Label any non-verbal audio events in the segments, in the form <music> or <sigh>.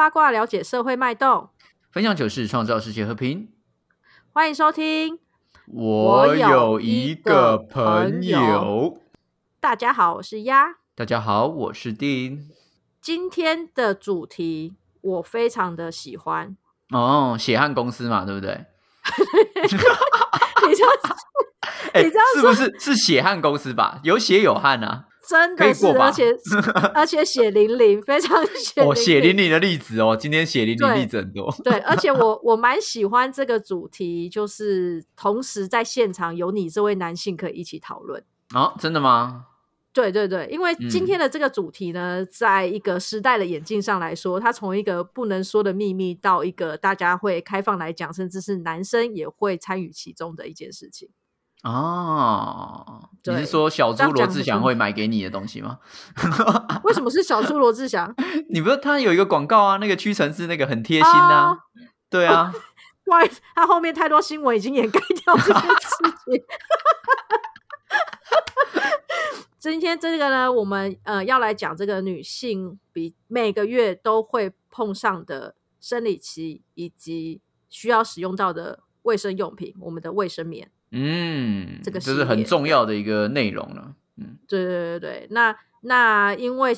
八卦了解社会脉动，分享糗事，创造世界和平。欢迎收听。我有一个朋友，大家好，我是鸭。大家好，我是丁。今天的主题我非常的喜欢哦，血汗公司嘛，对不对？<laughs> <laughs> 你知道？哎，是不是是血汗公司吧？有血有汗啊。真的是，而且而且血淋淋，非常血哦，血淋淋的例子哦，今天血淋淋例子很多。对，而且我 <laughs> 我蛮喜欢这个主题，就是同时在现场有你这位男性可以一起讨论。哦，真的吗？对对对，因为今天的这个主题呢，在一个时代的眼镜上来说，它从一个不能说的秘密，到一个大家会开放来讲，甚至是男生也会参与其中的一件事情。哦，你是说小猪罗志祥会买给你的东西吗？<laughs> 为什么是小猪罗志祥？<laughs> 你不是他有一个广告啊？那个屈臣氏那个很贴心的，对啊。不好意思，他后面太多新闻已经掩盖掉这件事情。<laughs> 今天这个呢，我们呃要来讲这个女性比每个月都会碰上的生理期以及需要使用到的卫生用品，我们的卫生棉。嗯，这个这是很重要的一个内容了。嗯，对对对对，那那因为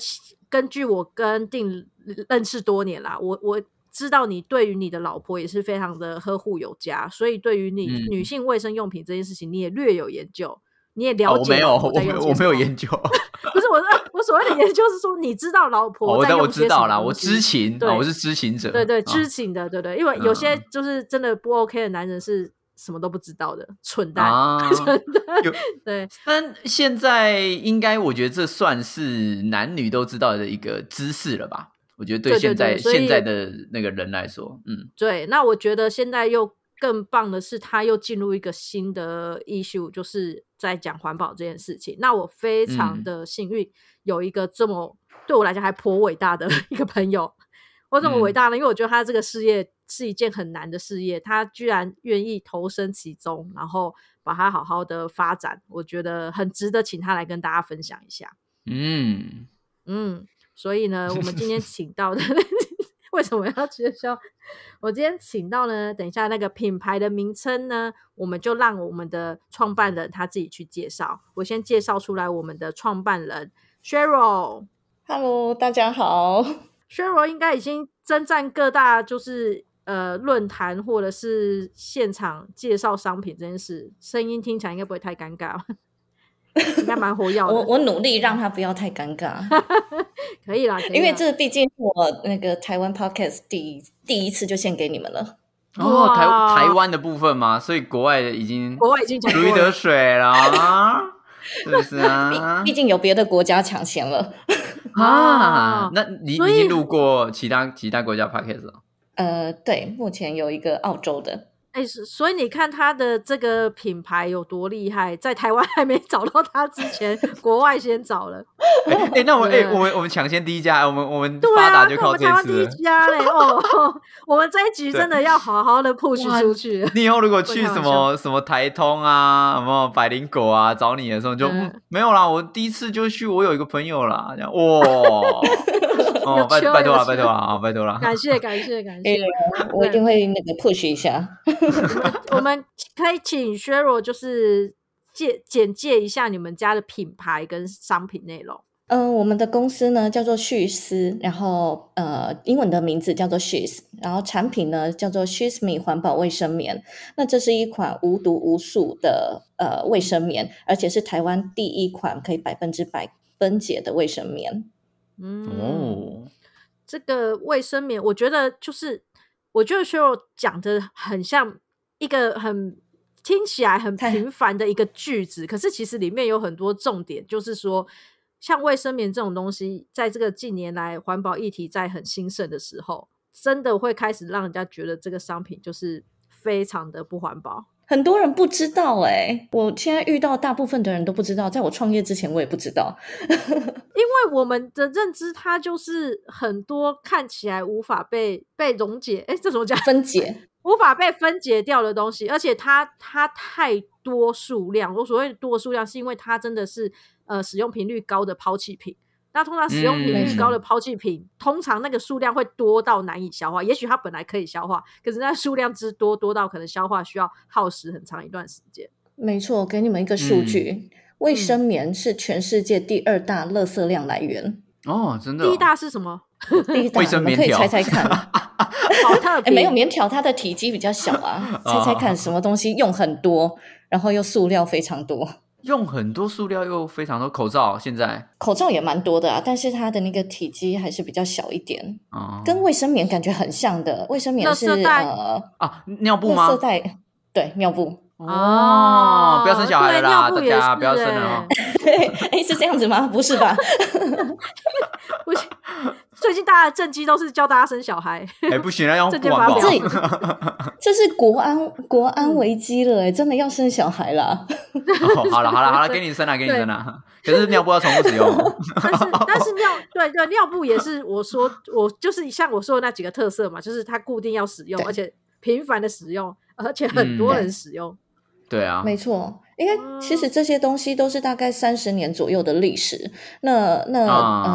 根据我跟定认识多年啦，我我知道你对于你的老婆也是非常的呵护有加，所以对于你女性卫生用品这件事情，你也略有研究，你也了解。我没有，我没有，我没有研究。不是我，我所谓的研究是说，你知道老婆在我知道啦，我知情，对，我是知情者。对对，知情的，对对，因为有些就是真的不 OK 的男人是。什么都不知道的蠢蛋，蠢蛋 <laughs> 对。但现在应该，我觉得这算是男女都知道的一个知识了吧？我觉得对现在现在的那个人来说，嗯，对。那我觉得现在又更棒的是，他又进入一个新的 issue，就是在讲环保这件事情。那我非常的幸运，有一个这么对我来讲还颇伟大的 <laughs> 一个朋友。为什么伟大呢？因为我觉得他这个事业是一件很难的事业，他居然愿意投身其中，然后把它好好的发展，我觉得很值得请他来跟大家分享一下。嗯嗯，所以呢，我们今天 <laughs> 请到的 <laughs> 为什么要介绍？我今天请到呢，等一下那个品牌的名称呢，我们就让我们的创办人他自己去介绍。我先介绍出来，我们的创办人 Cheryl。Hello，大家好。s h e r y l 应该已经征战各大就是呃论坛或者是现场介绍商品这件事，声音听起来应该不会太尴尬，应该蛮活跃的。我我努力让他不要太尴尬，<laughs> 可以啦，因为这毕竟我那个台湾 Podcast 第第一次就献给你们了。哦，台台湾的部分嘛，所以国外的已经国外已经如鱼得水了，是不是啊？<laughs> 毕竟有别的国家抢先了。啊，那你已经录过其他其他国家 podcast 了？呃，对，目前有一个澳洲的。哎，所以你看他的这个品牌有多厉害，在台湾还没找到他之前，国外先找了。哎，那我们哎，我们我们抢先第一家，我们我们发达就靠这次。第一家嘞哦，我们这一局真的要好好的 push 出去。你以后如果去什么什么台通啊，什么百灵果啊找你的时候，就没有啦。我第一次就去，我有一个朋友啦，这样哇。<laughs> 哦，<laughs> 拜拜托了，拜托了啊，拜托了！感谢，感谢，感谢！我一定会那个 push 一下。<laughs> 我们可以请 Cheryl 就是介简介一下你们家的品牌跟商品内容。嗯，我们的公司呢叫做旭思，然后呃，英文的名字叫做 She's，然后产品呢叫做 She's Me 环保卫生棉。那这是一款无毒无塑的呃卫生棉，而且是台湾第一款可以百分之百分解的卫生棉。嗯，这个卫生棉，我觉得就是，我觉得需要讲的很像一个很听起来很平凡的一个句子，可是其实里面有很多重点，就是说，像卫生棉这种东西，在这个近年来环保议题在很兴盛的时候，真的会开始让人家觉得这个商品就是非常的不环保。很多人不知道哎，我现在遇到大部分的人都不知道，在我创业之前我也不知道，<laughs> 因为我们的认知它就是很多看起来无法被被溶解，哎，这怎么讲？分解。<laughs> 无法被分解掉的东西，而且它它太多数量，我所谓多数量是因为它真的是呃使用频率高的抛弃品，那通常使用频率高的抛弃品，通常那个数量会多到难以消化。也许它本来可以消化，可是那数量之多，多到可能消化需要耗时很长一段时间。没错，给你们一个数据，卫生棉是全世界第二大垃圾量来源。哦，真的？第一大是什么？第一大，你们可以猜猜看。<laughs> 好特别，没有棉条，它的体积比较小啊。<laughs> 猜猜看，什么东西用很多，然后又塑料非常多？用很多塑料又非常多，口罩现在口罩也蛮多的啊，但是它的那个体积还是比较小一点。哦，跟卫生棉感觉很像的，卫生棉是呃啊尿布吗？色带对尿布。哦，不要生小孩啦，大家不要生了。<laughs> 哎，是这样子吗？不是吧？<laughs> 不行，最近大家的政绩都是教大家生小孩。哎，不行了，要环保。这 <laughs> 这是国安国安危机了，哎，真的要生小孩了。好了好了好了，给你生了，给你生了。可是尿布要重复使用。但是但是尿对对尿布也是我说我就是像我说的那几个特色嘛，就是它固定要使用，而且频繁的使用，而且很多人使用。对啊，没错，因为其实这些东西都是大概三十年左右的历史。那那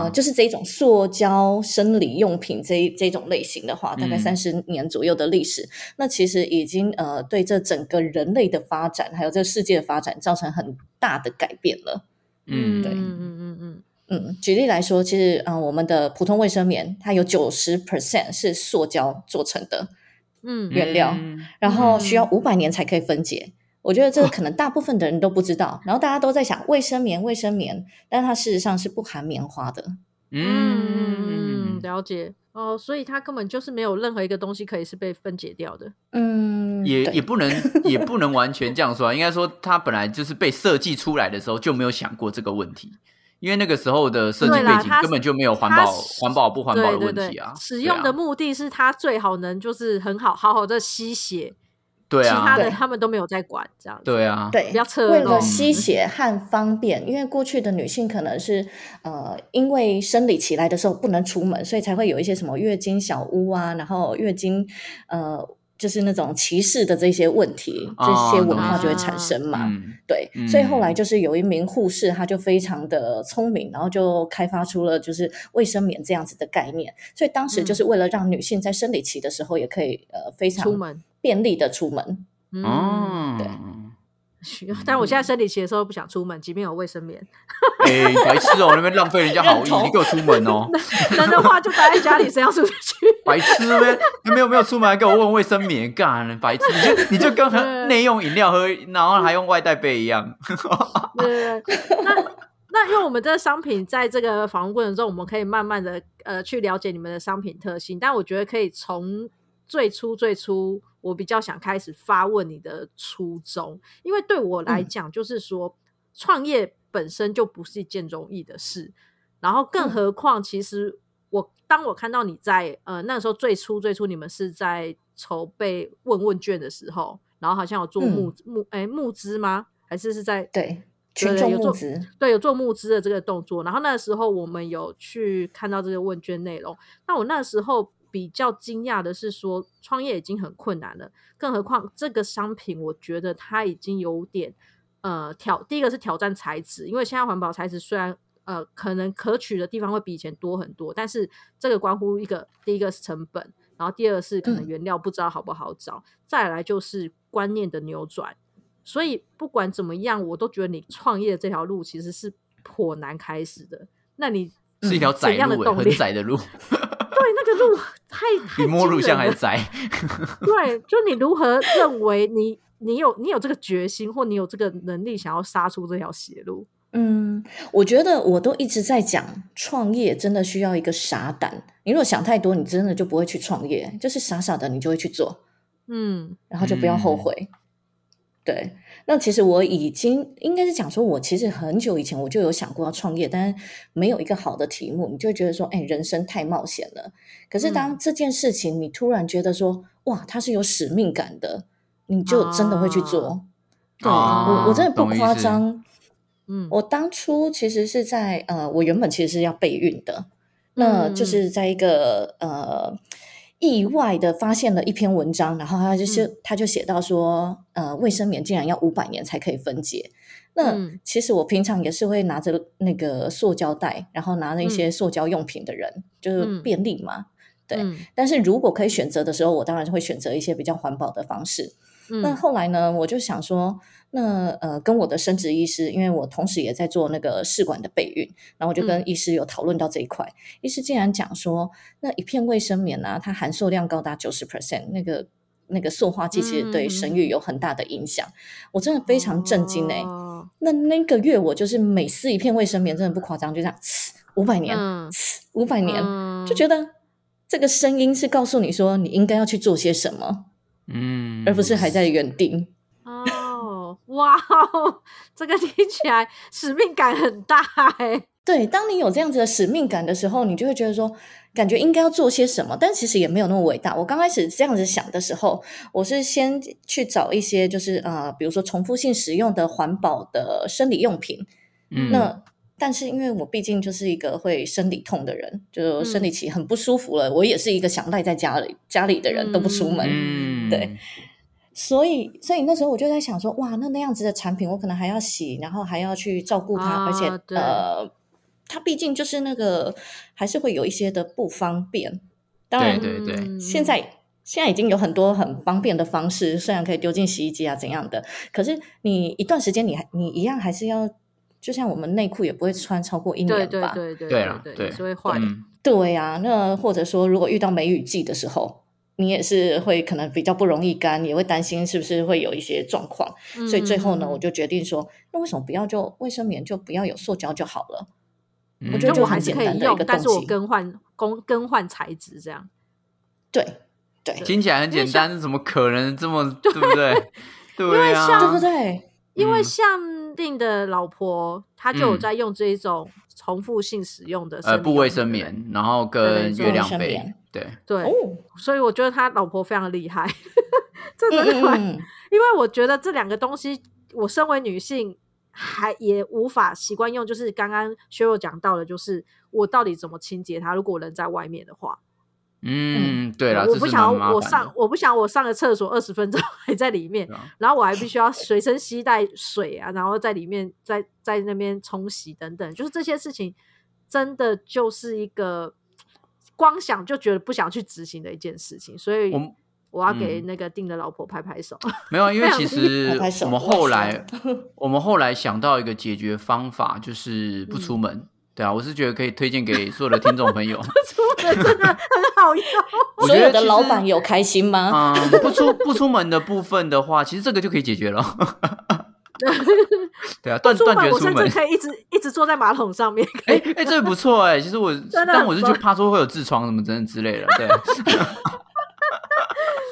呃，就是这种塑胶生理用品这这种类型的话，大概三十年左右的历史，那其实已经呃对这整个人类的发展，还有这个世界的发展造成很大的改变了。嗯，对，嗯嗯嗯嗯嗯。举例来说，其实嗯，我们的普通卫生棉，它有九十 percent 是塑胶做成的，嗯，原料，然后需要五百年才可以分解。我觉得这个可能大部分的人都不知道，然后大家都在想卫生棉，卫生棉，但它事实上是不含棉花的。嗯，了解哦，所以它根本就是没有任何一个东西可以是被分解掉的。嗯，也也不能 <laughs> 也不能完全这样说，应该说它本来就是被设计出来的时候就没有想过这个问题，因为那个时候的设计背景根本就没有环保环保不环保的问题啊。使用的目的是它最好能就是很好好好的吸血。对啊，其他的他们都没有在管，这样对啊，对，比较侧为了吸血和方便，因为过去的女性可能是呃，因为生理期来的时候不能出门，所以才会有一些什么月经小屋啊，然后月经呃。就是那种歧视的这些问题，这些文化就会产生嘛。对，所以后来就是有一名护士，他就非常的聪明，然后就开发出了就是卫生棉这样子的概念。所以当时就是为了让女性在生理期的时候也可以呃非常便利的出门。嗯，对。但我现在生理期的时候不想出门，即便有卫生棉。哎，白痴哦，那边浪费人家好意，你给我出门哦。<laughs> 能的话就待在家里，谁要出去？<laughs> 白痴呗！你没有没有出门，还给我问卫生棉干？白痴！你就你就跟 <laughs> 内用饮料喝，然后还用外带杯一样。对，那那因为我们这个商品在这个访问过程中，我们可以慢慢的呃去了解你们的商品特性，但我觉得可以从最初最初。我比较想开始发问你的初衷，因为对我来讲，就是说创业本身就不是一件容易的事，然后更何况，其实我当我看到你在呃那时候最初最初你们是在筹备问问卷的时候，然后好像有做募募哎募资吗？还是是在对群众募资？对，有做募资的这个动作。然后那时候我们有去看到这个问卷内容，那我那时候。比较惊讶的是，说创业已经很困难了，更何况这个商品，我觉得它已经有点呃挑。第一个是挑战材质，因为现在环保材质虽然呃可能可取的地方会比以前多很多，但是这个关乎一个第一个是成本，然后第二是可能原料不知道好不好找，再来就是观念的扭转。所以不管怎么样，我都觉得你创业这条路其实是颇难开始的。那你是一条窄路，很窄的路。对，那个路太太比摸路像还窄。<laughs> 对，就你如何认为你你有你有这个决心，或你有这个能力，想要杀出这条邪路？嗯，我觉得我都一直在讲，创业真的需要一个傻胆。你如果想太多，你真的就不会去创业，就是傻傻的，你就会去做。嗯，然后就不要后悔。对。那其实我已经应该是讲说，我其实很久以前我就有想过要创业，但是没有一个好的题目，你就觉得说，哎，人生太冒险了。可是当这件事情你突然觉得说，哇，它是有使命感的，你就真的会去做。对我，我真的不夸张。嗯，我当初其实是在呃，我原本其实是要备孕的，那就是在一个呃。意外的发现了一篇文章，然后他就是他就写到说，呃，卫生棉竟然要五百年才可以分解。那其实我平常也是会拿着那个塑胶袋，然后拿着一些塑胶用品的人，就是便利嘛。对，但是如果可以选择的时候，我当然会选择一些比较环保的方式。那后来呢，我就想说，那呃，跟我的生殖医师，因为我同时也在做那个试管的备孕，然后我就跟医师有讨论到这一块。医师竟然讲说，那一片卫生棉呢，它含塑量高达九十 percent，那个那个塑化剂其实对生育有很大的影响。我真的非常震惊哎！那那个月我就是每撕一片卫生棉，真的不夸张，就这样，五百年，五百年，就觉得。这个声音是告诉你说你应该要去做些什么，嗯，而不是还在原地。哦，哇，这个听起来使命感很大哎。对，当你有这样子的使命感的时候，你就会觉得说，感觉应该要做些什么，但其实也没有那么伟大。我刚开始这样子想的时候，我是先去找一些就是呃，比如说重复性使用的环保的生理用品，嗯，那。但是因为我毕竟就是一个会生理痛的人，就生理期很不舒服了。我也是一个想赖在家里家里的人都不出门，对。所以，所以那时候我就在想说，哇，那那样子的产品，我可能还要洗，然后还要去照顾它，而且呃，它毕竟就是那个还是会有一些的不方便。当然，对对对，现在现在已经有很多很方便的方式，虽然可以丢进洗衣机啊怎样的，可是你一段时间，你还你一样还是要。就像我们内裤也不会穿超过一年吧？对对对对对，是会坏。对呀，那或者说，如果遇到梅雨季的时候，你也是会可能比较不容易干，也会担心是不是会有一些状况。所以最后呢，我就决定说，那为什么不要就卫生棉就不要有塑胶就好了？我觉得就还是可以用，但是我更换更更换材质这样。对对，听起来很简单，怎么可能这么对不对？<laughs> 对啊，对不对？因为像。定的老婆，她就有在用这一种重复性使用的呃，不卫生棉，然后跟月亮杯，对对，所以我觉得他老婆非常厉害，<laughs> 真的，因为我觉得这两个东西，我身为女性还也无法习惯用，就是刚刚薛若讲到的，就是我到底怎么清洁它？如果人在外面的话。嗯，对了，我不想我上，我不想我上个厕所二十分钟 <laughs> 还在里面，然后我还必须要随身携带水啊，然后在里面在在那边冲洗等等，就是这些事情真的就是一个光想就觉得不想去执行的一件事情，所以我要给那个定的老婆拍拍手。没有，因为其实我们后来 <laughs> 我们后来想到一个解决方法，就是不出门。对啊，我是觉得可以推荐给所有的听众朋友。<laughs> 出门真的很好用。<laughs> 所有的老板有开心吗？嗯，不出不出门的部分的话，其实这个就可以解决了。<laughs> 对啊，断断绝出门，我甚至可以一直一直坐在马桶上面。哎哎，这个不错哎，其实我但我是就怕说会有痔疮什么等等之类的。对。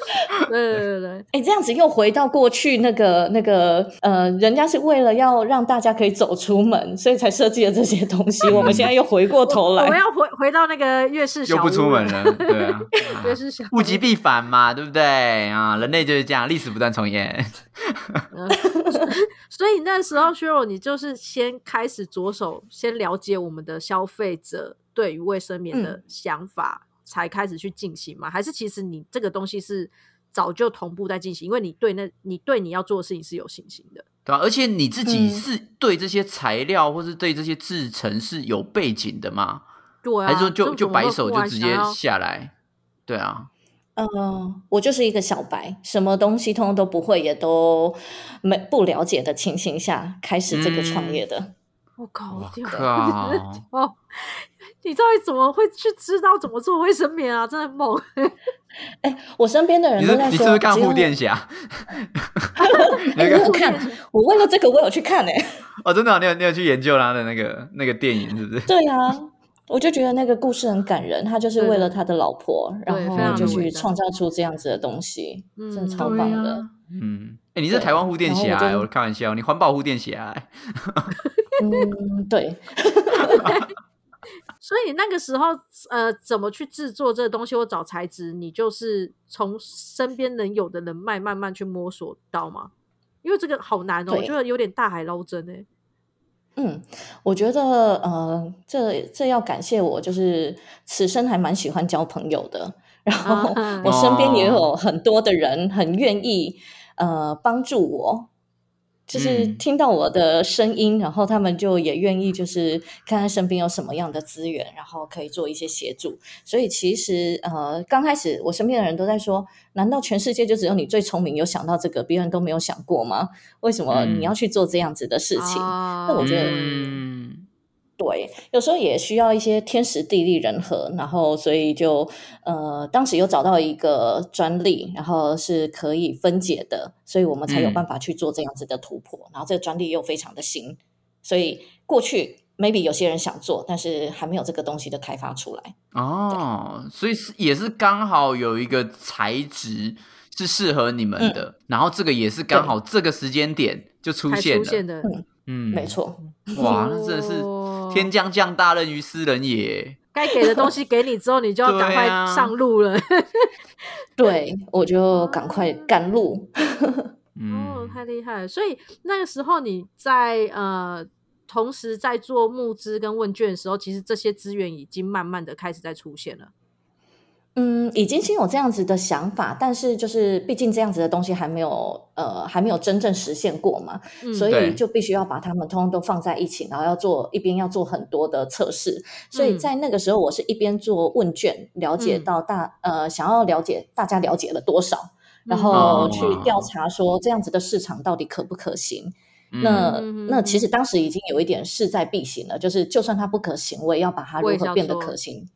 <laughs> 对对对，哎，这样子又回到过去那个那个呃，人家是为了要让大家可以走出门，所以才设计了这些东西。我们现在又回过头来，我们要回回到那个月氏又不出门了，<laughs> 对啊，<laughs> 月氏小物极必反嘛，对不对啊？人类就是这样，历史不断重演。所以那时候薛若，你就是先开始着手，先了解我们的消费者对于卫生棉的想法，才开始去进行吗？还是其实你这个东西是？早就同步在进行，因为你对那，你对你要做的事情是有信心的，对吧？而且你自己是对这些材料或是对这些制成是有背景的吗？对啊，还是说就就摆手就直接下来？对啊，嗯，我就是一个小白，什么东西通通都不会，也都没不了解的情形下开始这个创业的。我靠！我靠！哦，<laughs> 你到底怎么会去知道怎么做卫生棉啊？真的猛！<laughs> 哎，我身边的人都在说，你是不是看护垫侠？<laughs> 我看，我为了这个，我有去看诶。哦，真的，你有你有去研究他的那个那个电影，是不是？对呀，我就觉得那个故事很感人。他就是为了他的老婆，然后就去创造出这样子的东西，真的超棒的。嗯，哎，你是台湾护垫侠？我开玩笑，你环保护垫侠。嗯，对。<laughs> 所以那个时候，呃，怎么去制作这个东西或找材质，你就是从身边能有的人脉慢慢去摸索到吗？因为这个好难哦，我觉得有点大海捞针哎。嗯，我觉得呃，这这要感谢我，就是此生还蛮喜欢交朋友的。然后我身边也有很多的人很愿意呃帮助我。就是听到我的声音，然后他们就也愿意，就是看看身边有什么样的资源，然后可以做一些协助。所以其实呃，刚开始我身边的人都在说：难道全世界就只有你最聪明，有想到这个，别人都没有想过吗？为什么你要去做这样子的事情？那我觉得。对，有时候也需要一些天时地利人和，然后所以就呃，当时又找到一个专利，然后是可以分解的，所以我们才有办法去做这样子的突破。然后这个专利又非常的新，所以过去 maybe 有些人想做，但是还没有这个东西的开发出来。哦，所以是也是刚好有一个材质是适合你们的，然后这个也是刚好这个时间点就出现的。嗯，没错。哇，那真的是。天将降大任于斯人也，该给的东西给你之后，你就要赶快上路了。<laughs> 对，我就赶快赶路。哦，太厉害了！所以那个时候你在呃，同时在做募资跟问卷的时候，其实这些资源已经慢慢的开始在出现了。嗯，已经先有这样子的想法，但是就是毕竟这样子的东西还没有呃还没有真正实现过嘛，所以就必须要把它们通通都放在一起，然后要做一边要做很多的测试。所以在那个时候，我是一边做问卷，了解到大呃想要了解大家了解了多少，然后去调查说这样子的市场到底可不可行。那那其实当时已经有一点势在必行了，就是就算它不可行，我也要把它如何变得可行。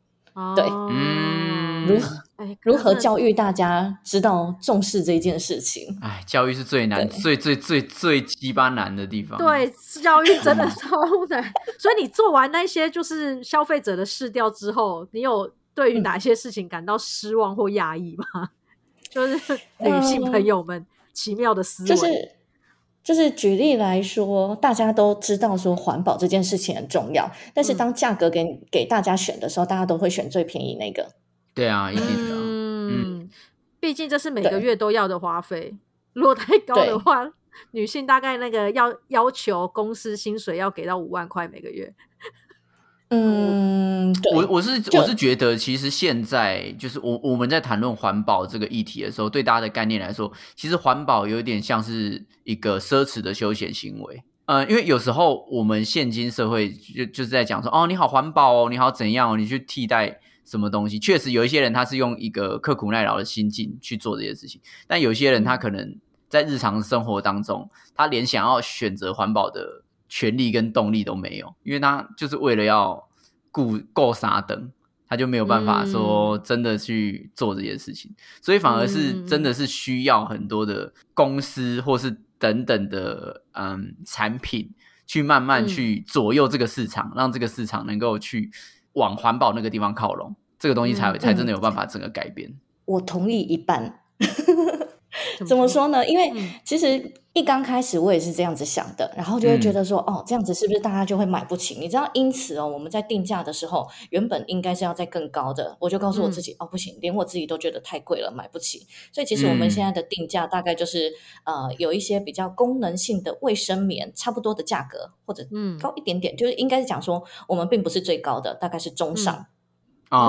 对，嗯，如何如何教育大家知道重视这件事情？哎，教育是最难、最最最最鸡巴难的地方。对，教育真的超难。<laughs> 所以你做完那些就是消费者的试调之后，你有对于哪些事情感到失望或压抑吗？<laughs> 就是女性朋友们奇妙的思维。就是举例来说，大家都知道说环保这件事情很重要，但是当价格给给大家选的时候，大家都会选最便宜那个。对啊，一定的。嗯，毕竟这是每个月都要的花费，<laughs> 如果太高的话，女性大概那个要要求公司薪水要给到五万块每个月。嗯，<laughs> 我我是我是觉得，其实现在就是我我们在谈论环保这个议题的时候，对大家的概念来说，其实环保有点像是一个奢侈的休闲行为。呃，因为有时候我们现今社会就就是在讲说，哦，你好环保哦，你好怎样哦，你去替代什么东西？确实有一些人他是用一个刻苦耐劳的心境去做这些事情，但有些人他可能在日常生活当中，他连想要选择环保的。权利跟动力都没有，因为他就是为了要顾够啥等，他就没有办法说真的去做这件事情，所以反而是真的是需要很多的公司或是等等的嗯产品去慢慢去左右这个市场，让这个市场能够去往环保那个地方靠拢，这个东西才才真的有办法整个改变。我同意一半。怎么说呢？因为其实一刚开始我也是这样子想的，然后就会觉得说，哦，这样子是不是大家就会买不起？你知道，因此哦，我们在定价的时候，原本应该是要在更高的，我就告诉我自己，哦，不行，连我自己都觉得太贵了，买不起。所以其实我们现在的定价大概就是，呃，有一些比较功能性的卫生棉，差不多的价格，或者嗯高一点点，就是应该是讲说，我们并不是最高的，大概是中上。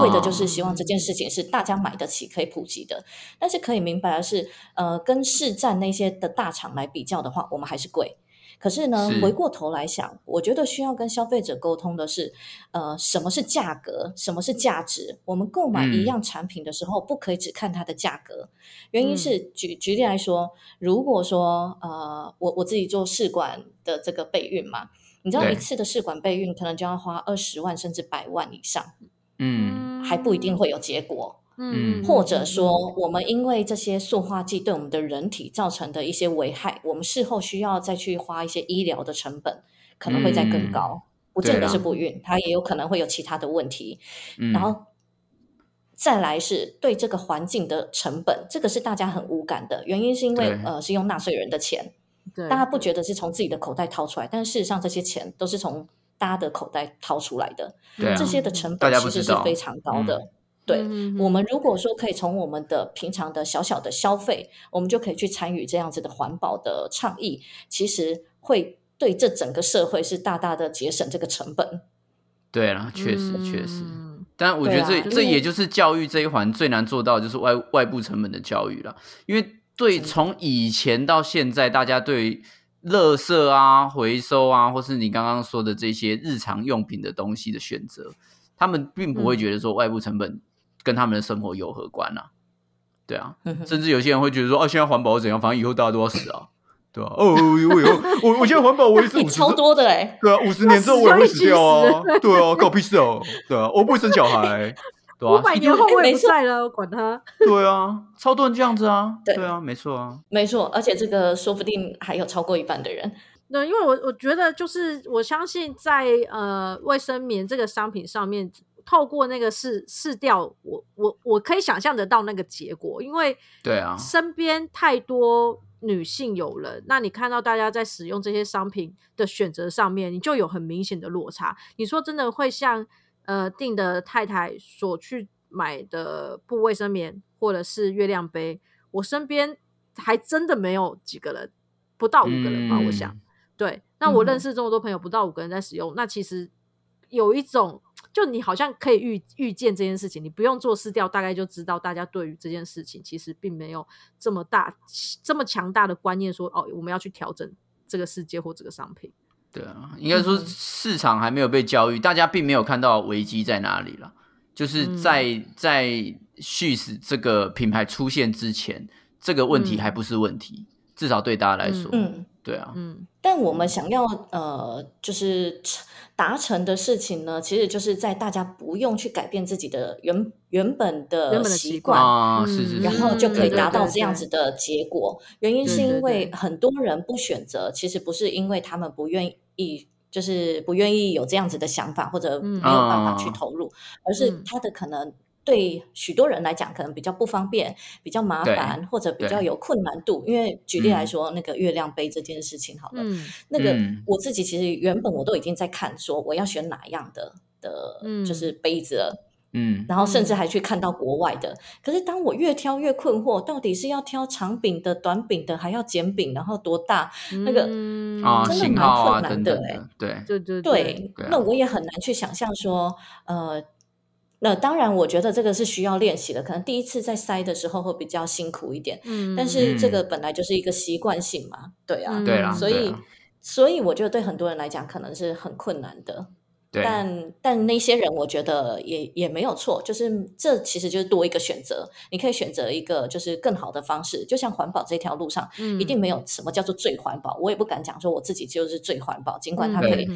为的就是希望这件事情是大家买得起、可以普及的。但是可以明白的是，呃，跟市占那些的大厂来比较的话，我们还是贵。可是呢，回过头来想，我觉得需要跟消费者沟通的是，呃，什么是价格，什么是价值？我们购买一样产品的时候，不可以只看它的价格。原因是举举例来说，如果说呃，我我自己做试管的这个备孕嘛，你知道一次的试管备孕可能就要花二十万甚至百万以上。嗯，还不一定会有结果。嗯，或者说，我们因为这些塑化剂对我们的人体造成的一些危害，我们事后需要再去花一些医疗的成本，可能会再更高。不见得是不孕，它也有可能会有其他的问题。嗯然后再来是对这个环境的成本，这个是大家很无感的原因，是因为呃，是用纳税人的钱，大家不觉得是从自己的口袋掏出来，但事实上这些钱都是从。大家的口袋掏出来的，这些的成本其实是非常高的。对我们如果说可以从我们的平常的小小的消费，我们就可以去参与这样子的环保的倡议，其实会对这整个社会是大大的节省这个成本。对了，确实确实，嗯但我觉得这、啊这也就是教育这一环最难做到，就是外外部成本的教育了。因为对从以前到现在，大家对垃圾啊、回收啊，或是你刚刚说的这些日常用品的东西的选择，他们并不会嗯觉得说外部成本跟他们的生活有何关啊。对啊，<laughs> 甚至有些人会觉得说，啊，现在环保怎样？反正以后大家都要死啊，对啊、哦，我以后我我现在环保，我也是 <laughs> 五十超多的哎、对啊，五十年之后我也会死掉啊！<laughs> 对啊，搞屁事哦！对啊，我不会生小孩，对啊，五百年后我也不在了，我管他。<laughs> 对啊，超多人这样子啊，<laughs> 对对啊，没错啊，没错，而且这个说不定还有超过一半的人。那，因为我我觉得就是我相信在呃卫生棉这个商品上面，透过那个试试掉，我我我可以想象得到那个结果，因为对啊，身边太多女性友人，那你看到大家在使用这些商品的选择上面，你就有很明显的落差。你说真的会像呃定的太太所去买的布卫生棉或者是月亮杯，我身边还真的没有几个人，不到五个人吧，我想。嗯对，那我认嗯识这么多朋友，不到五个人在使用，那其实有一种，就你好像可以预预见这件事情，你不用做试调，大概就知道大家对于这件事情其实并没有这么大、这么强大的观念说，哦，我们要去调整这个世界或这个商品。对啊，应该说嗯。市场还没有被教育，大家并没有看到危机在哪里了。就是嗯。在在续死这个品牌出现之前，这个问题嗯。还不是问题，至少对大家来说，嗯，对啊，嗯但我们想要呃，就是达成的事情呢，其实就是在大家不用去改变自己的原原本的习习惯，啊，嗯是是是，然后就可以达到这样子的结果。原因是因为很多人不选择，其实不是因为他们不愿意，就是不愿意有这样子的想法，或者嗯没有办法去嗯投入，而是嗯他的可能。对许多人来讲，可能比较不方便、比较麻对烦，或者比对较有困难度。因为举例来嗯说，那个月亮杯这件事情，好了，嗯那个嗯我自己其实原本我都已经在看，说我要选哪样的的，就是杯子了。嗯然后甚至嗯还去看到国外的。可是当我越挑越困惑，到底是要挑长柄的、短柄的，还要剪柄，然后多大？那个嗯啊，真的蛮困难的对，对对对，对啊那我也很难去想象说，呃。那当然，我觉得这个是需要练习的。可能第一次在塞的时候会比较辛苦一点，嗯，但是这嗯个本来就是一个习惯性嘛，对啊，嗯对啦，所以所以我觉得对很多人来讲可能是很困难的。对，但但那些人，我觉得也也没有错，就是这其实就是多一个选择，你可以选择一个就是更好的方式。就像环保这条路上，嗯一定没有什么叫做最环保，我也不敢讲说我自己就是最环保，尽管它可以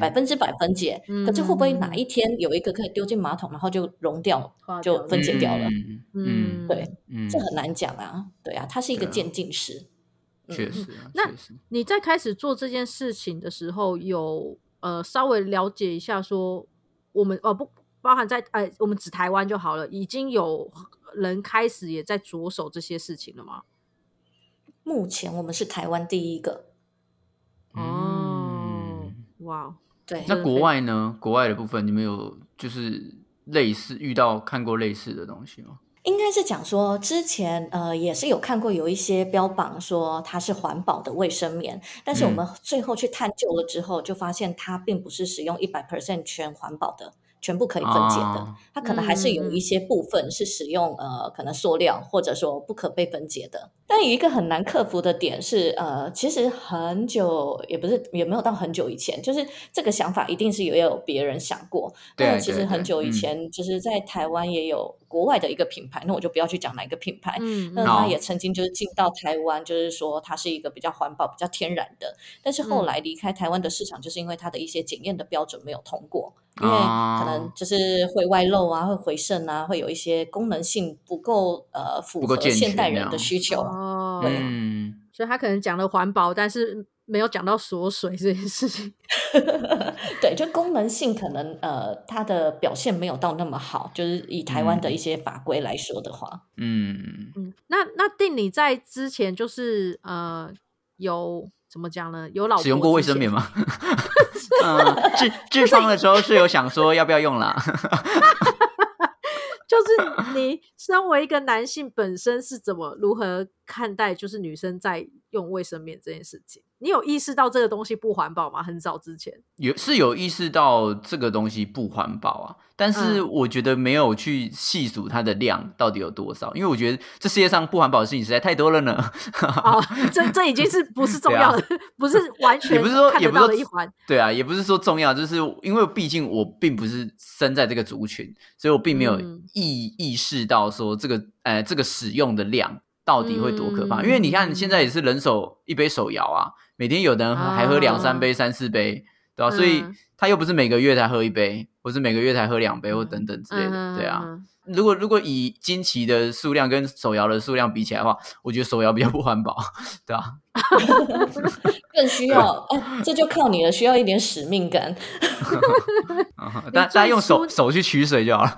百分之百分解，嗯可是会不会哪一天有一个可以丢进马桶，然后就溶掉，就分解掉了？嗯对，嗯，这很难讲啊，对啊，它是一个渐进式。嗯。确实啊，那，你在开始做这件事情的时候，有呃稍微了解一下说，我们哦不包含在呃我们指台湾就好了，已经有人开始也在着手这些事情了吗？目前我们是台湾第一个，哦嗯，哇，对，那国外呢？国外的部分，你们有就是类似遇到看过类似的东西吗？应该是讲说，之前呃也是有看过有一些标榜说它是环保的卫生棉，但是我嗯。们最后去探究了之后，就发现它并不是使用一百 percent 全环保的，全部可以分解的，啊它可能还是有一些部分是使用呃可能塑料或者说不可被分解的。但有一个很难克服的点是，呃，其实很久也不是也没有到很久以前，就是这个想法一定是也有别人想过。对那其实很久以前，就是在台湾也有国外的一个品牌，那我就不要去讲哪一个品牌。嗯，那它也曾经就是进到台湾，就是说它是一个比较环保、比较天然的。但是后嗯来离开台湾的市场，就是因为它的一些检验的标准没有通过，因为哦可能就是会外漏啊，会回渗啊，会有一些功能性不够呃符合现代人的需求。哦，嗯，所以他可能讲了环保，但是没有讲到锁水这件事情。<laughs> 对，就功能性可能呃它的表现没有到那么好，就是以台湾的一些法规来说的话。嗯，嗯，那那定你在之前就是呃有怎么讲呢？有老使用过卫生棉吗？<laughs> 嗯，痔痔疮的时候是有想说要不要用啦。<laughs> 就是你身为一个男性本身是怎么如何看待就是女生在用卫生棉这件事情？你有意识到这个东西不环保吗？很早之前有是有意识到这个东西不环保啊，但是我觉得没有去细数它的量到底有多少，因为我觉得这世界上不环保的事情实在太多了呢。<laughs> 哦，这这已经是不是重要的，不是完全也不是说也不是一环，对啊，也不是说重要，就是因为毕竟我并不是生在这个族群，所以我并没有意意识到说这个呃这个使用的量到底会多可怕。因为你看现在也是人手一杯手摇啊。每天有的人还喝两三杯、三四杯，对吧？所以他又不是每个月才喝一杯，或是每个月才喝两杯，或等等之类的，对啊。如果如果以金旗的数量跟手摇的数量比起来的话，我觉得手摇比较不环保，<laughs> 对啊？<laughs> 更需要，<laughs> 这就靠你了，需要一点使命感。大大家用手手去取水就好了。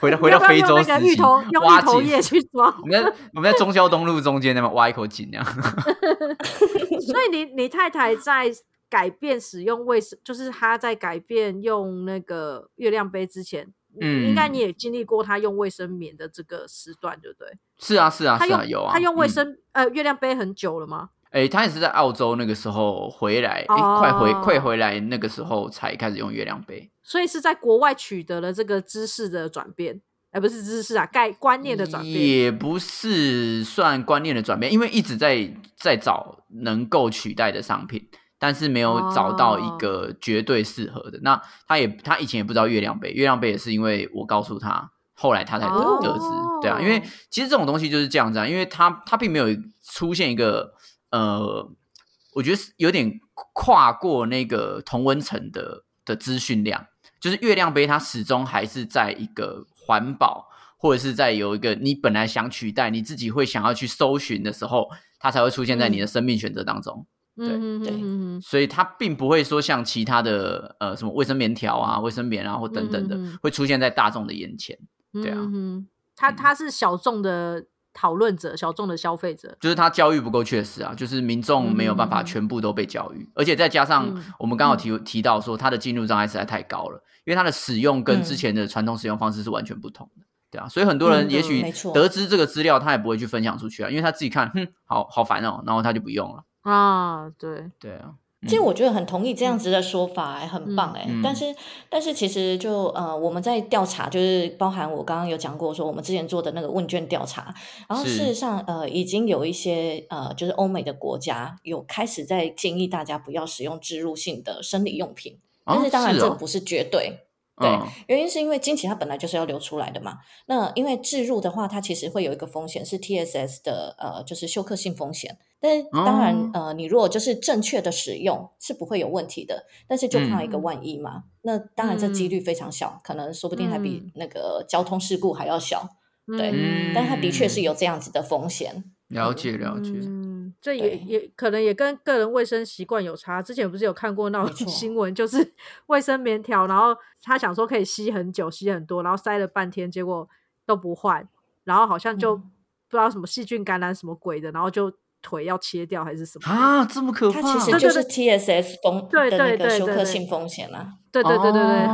回到回到非洲时期，挖井去抓。我们在我们在中消东路中间那边挖一口井那样。所以你你太太在改变使用卫生，就是他在改变用那个月亮杯之前。嗯，应该你也经历过他用卫生棉的这个时段，对不对？是啊，是啊，他用有啊。他用卫生呃月亮杯很久了吗？哎，他也是在澳洲那个时候回来，哎，快回快回来那个时候才开始用月亮杯。所以是在国外取得了这个知识的转变，而不是知识啊，概观念的转变，也不是算观念的转变，因为一直在在找能够取代的商品。但是没有找到一个绝对适合的。那他也他以前也不知道月亮杯，月亮杯也是因为我告诉他，后来他才得得知。对啊，因为其实这种东西就是这样子啊，因为他他并没有出现一个呃，我觉得是有点跨过那个同温层的的资讯量，就是月亮杯它始终还是在一个环保或者是在有一个你本来想取代你自己会想要去搜寻的时候，它才会出现在你的生命选择当中。对对，所以它并不会说像其他的呃什么卫生棉条啊、卫生棉啊或等等的，会出现在大众的眼前。对啊，他他是小众的讨论者，小众的消费者，就是他教育不够确实啊，就是民众没有办法全部都被教育，而且再加上我们刚好提提到说，它的进入障碍实在太高了，因为它的使用跟之前的传统使用方式是完全不同的。对啊，所以很多人也许得知这个资料，他也不会去分享出去啊，因为他自己看，哼，好好烦哦，然后他就不用了。啊，对对啊，其实我觉得很同意这样子的说法，哎，很棒哎。但是，但是其实就呃，我们在调查，就是包含我刚刚有讲过，说我们之前做的那个问卷调查，然后事实上呃，已经有一些呃，就是欧美的国家有开始在建议大家不要使用植入性的生理用品，但是当然这不是绝对。对，原因是因为经期它本来就是要流出来的嘛。那因为置入的话，它其实会有一个风险是 TSS 的呃，就是休克性风险。但是当然呃，你如果就是正确的使用是不会有问题的。但是就怕一个万一嘛。那当然这几率非常小，可能说不定还比那个交通事故还要小。对，但它的确是有这样子的风险。了解了解。这也也可能也跟个人卫生习惯有差。之前不是有看过那种新闻，就是 <laughs> 卫生棉条，然后他想说可以吸很久、吸很多，然后塞了半天，结果都不换，然后好像就不知道什么细菌感染什么鬼的，然后就腿要切掉还是什么啊？这么可怕？它其实就是 TSS 风对对对休克性风险啊。对对对对对，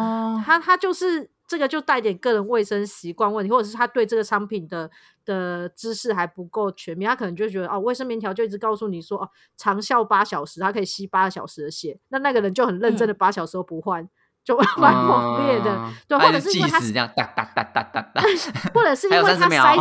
他他就是这个就带点个人卫生习惯问题，或者是他对这个商品的。的知识还不够全面，他可能就觉得哦，卫生棉条就一直告诉你说哦，长效八小时，它可以吸八个小时的血，那那个人就很认真的八小时都不换，就 <laughs> 蛮猛烈的，对，或者是因为他这样哒哒哒哒哒哒，<laughs> 或者是因为他塞，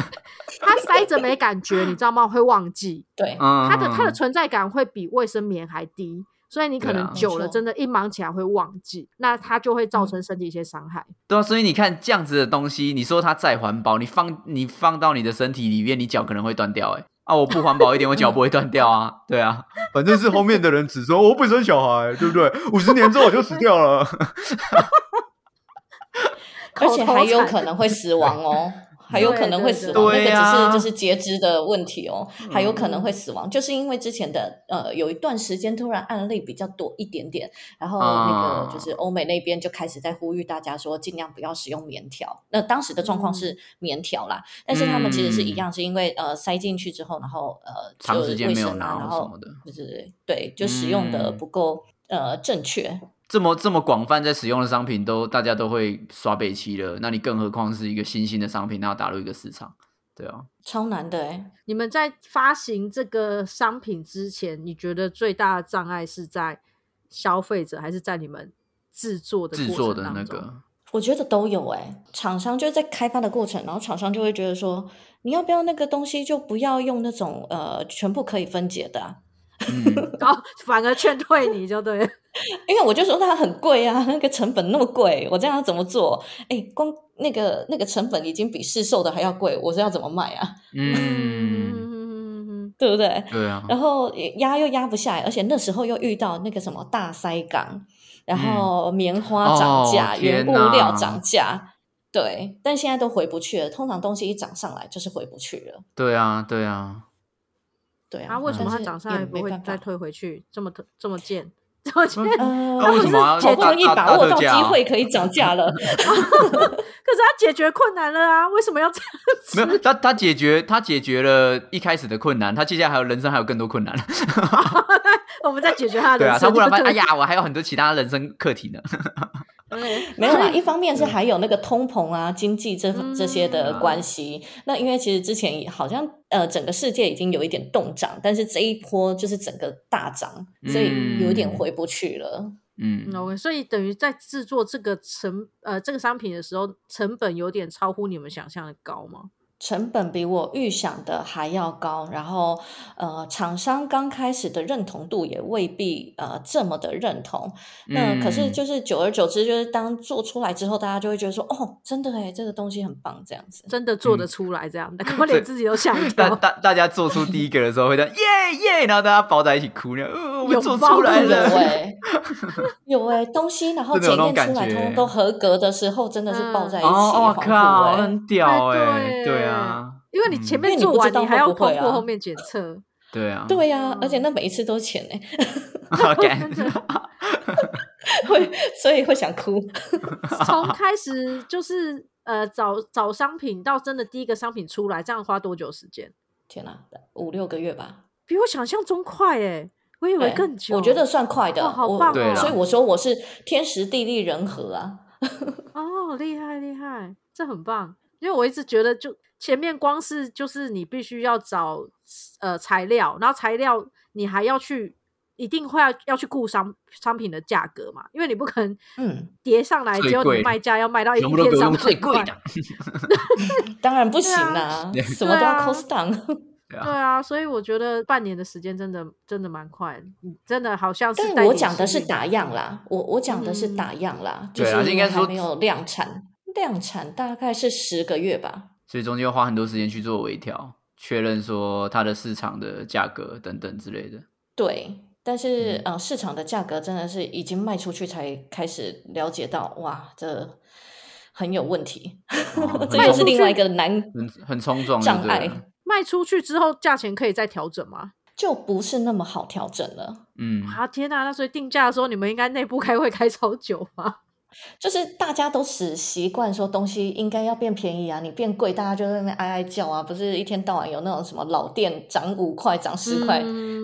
<laughs> 他塞着没感觉，你知道吗？会忘记，对，他的他的存在感会比卫生棉还低。所以你可能久了，真的，一忙起来会忘记，那它就会造成身体一些伤害。对啊，所以你看这样子的东西，你说它再环保，你放你放到你的身体里面，你脚可能会断掉。哎，啊，我不环保一点，我脚不会断掉啊。对啊，<laughs> 反正是后面的人只说我不生小孩，对不对？五十年之后我就死掉了，<laughs> <laughs> 而且还有可能会死亡哦。还有可能会死亡，那个只是就是截肢的问题哦，还有可能会死亡，就是因为之前的呃有一段时间突然案例比较多一点点，然后那个就是欧美那边就开始在呼吁大家说尽量不要使用棉条。那当时的状况是棉条啦，但是他们其实是一样，是因为呃塞进去之后，然后呃长时间没有拿，然后就是对，就使用的不够呃正确。这么这么广泛在使用的商品都大家都会刷背期了，那你更何况是一个新兴的商品，然后打入一个市场，对啊，超难的哎。你们在发行这个商品之前，你觉得最大的障碍是在消费者，还是在你们制作的制作的那个？我觉得都有哎。厂商就是在开发的过程，然后厂商就会觉得说，你要不要那个东西，就不要用那种呃全部可以分解的。<laughs> 然后反而劝退你就对，因为我就说它很贵啊，那个成本那么贵，我这样怎么做？哎，光那个那个成本已经比市售的还要贵，我是要怎么卖啊？嗯，对不对？对啊。然后压又压不下来，而且那时候又遇到那个什么大塞港，然后棉花涨价，原物料涨价，对。但现在都回不去了，通常东西一涨上来就是回不去了。对啊，对啊。对啊，为什么它涨上来不会再退回去？这么这么贱，这么贱？那为什么好不容易把握到机会可以涨价了？<laughs> 可是他解决困难了啊？为什么要这样？没有，他他解决他解决了一开始的困难，他接下来还有人生还有更多困难。<laughs> 我们在解决他的对啊，他忽然发现，哎呀，我还有很多其他人生课题呢。没有啦，一方面是还有那个通膨啊、经济这这些的关系。那因为其实之前好像呃整个世界已经有一点动涨，但是这一波就是整个大涨，所以有点回不去了。嗯，OK，所以等于在制作这个成呃这个商品的时候，成本有点超乎你们想象的高吗？成本比我预想的还要高，然后呃，厂商刚开始的认同度也未必呃这么的认同。那可是就是久而久之，就是当做出来之后，大家就会觉得说，哦，真的哎，这个东西很棒，这样子，真的做得出来这样，的，我 <laughs> 连自己都想到。大大家做出第一个的时候会这样耶耶，然后大家抱在一起哭，那呃，我做出来了哎，有哎东西，然后检验出来，通通都合格的时候，真的是抱在一起，我靠，很屌哎，对。啊，因为你前面做完，你还要通过后面检测。对啊，对啊，而且那每一次都是钱呢。<laughs> 会，所以会想哭。从开始就是呃找找商品到真的第一个商品出来，这样花多久时间？天哪，五六个月吧，比我想象中快哎，我以为更久。我觉得算快的，好棒哦！所以我说我是天时地利人和啊。<laughs> 哦，厉害厉害，这很棒。因为我一直觉得就。前面光是就是你必须要找呃材料，然后材料你还要去一定会要要去顾商商品的价格嘛，因为你不可能嗯叠上来只有你卖价要卖到一片上最贵的 <laughs> <laughs> 当然不行 <laughs> 啦，什么都要 cost down。对啊，所以我觉得半年的时间真的真的蛮快，真的好像是。但我讲的是打样啦，我我讲的是打样啦，就是应该还没有量产，量产大概是十个月吧。所以中间要花很多时间去做微调，确认说它的市场的价格等等之类的。对，但是呃，市场的价格真的是已经卖出去才开始了解到，哇，这很有问题，<laughs> 这又是另外一个难很很冲撞障碍。卖出去之后，价钱可以再调整吗？就不是那么好调整了。嗯，啊天哪，那所以定价的时候，你们应该内部开会开超久吧？就是大家都只习惯说东西应该要变便宜啊，你变贵，大家就在那边哀哀叫啊，不是一天到晚有那种什么老店涨五块、涨十块，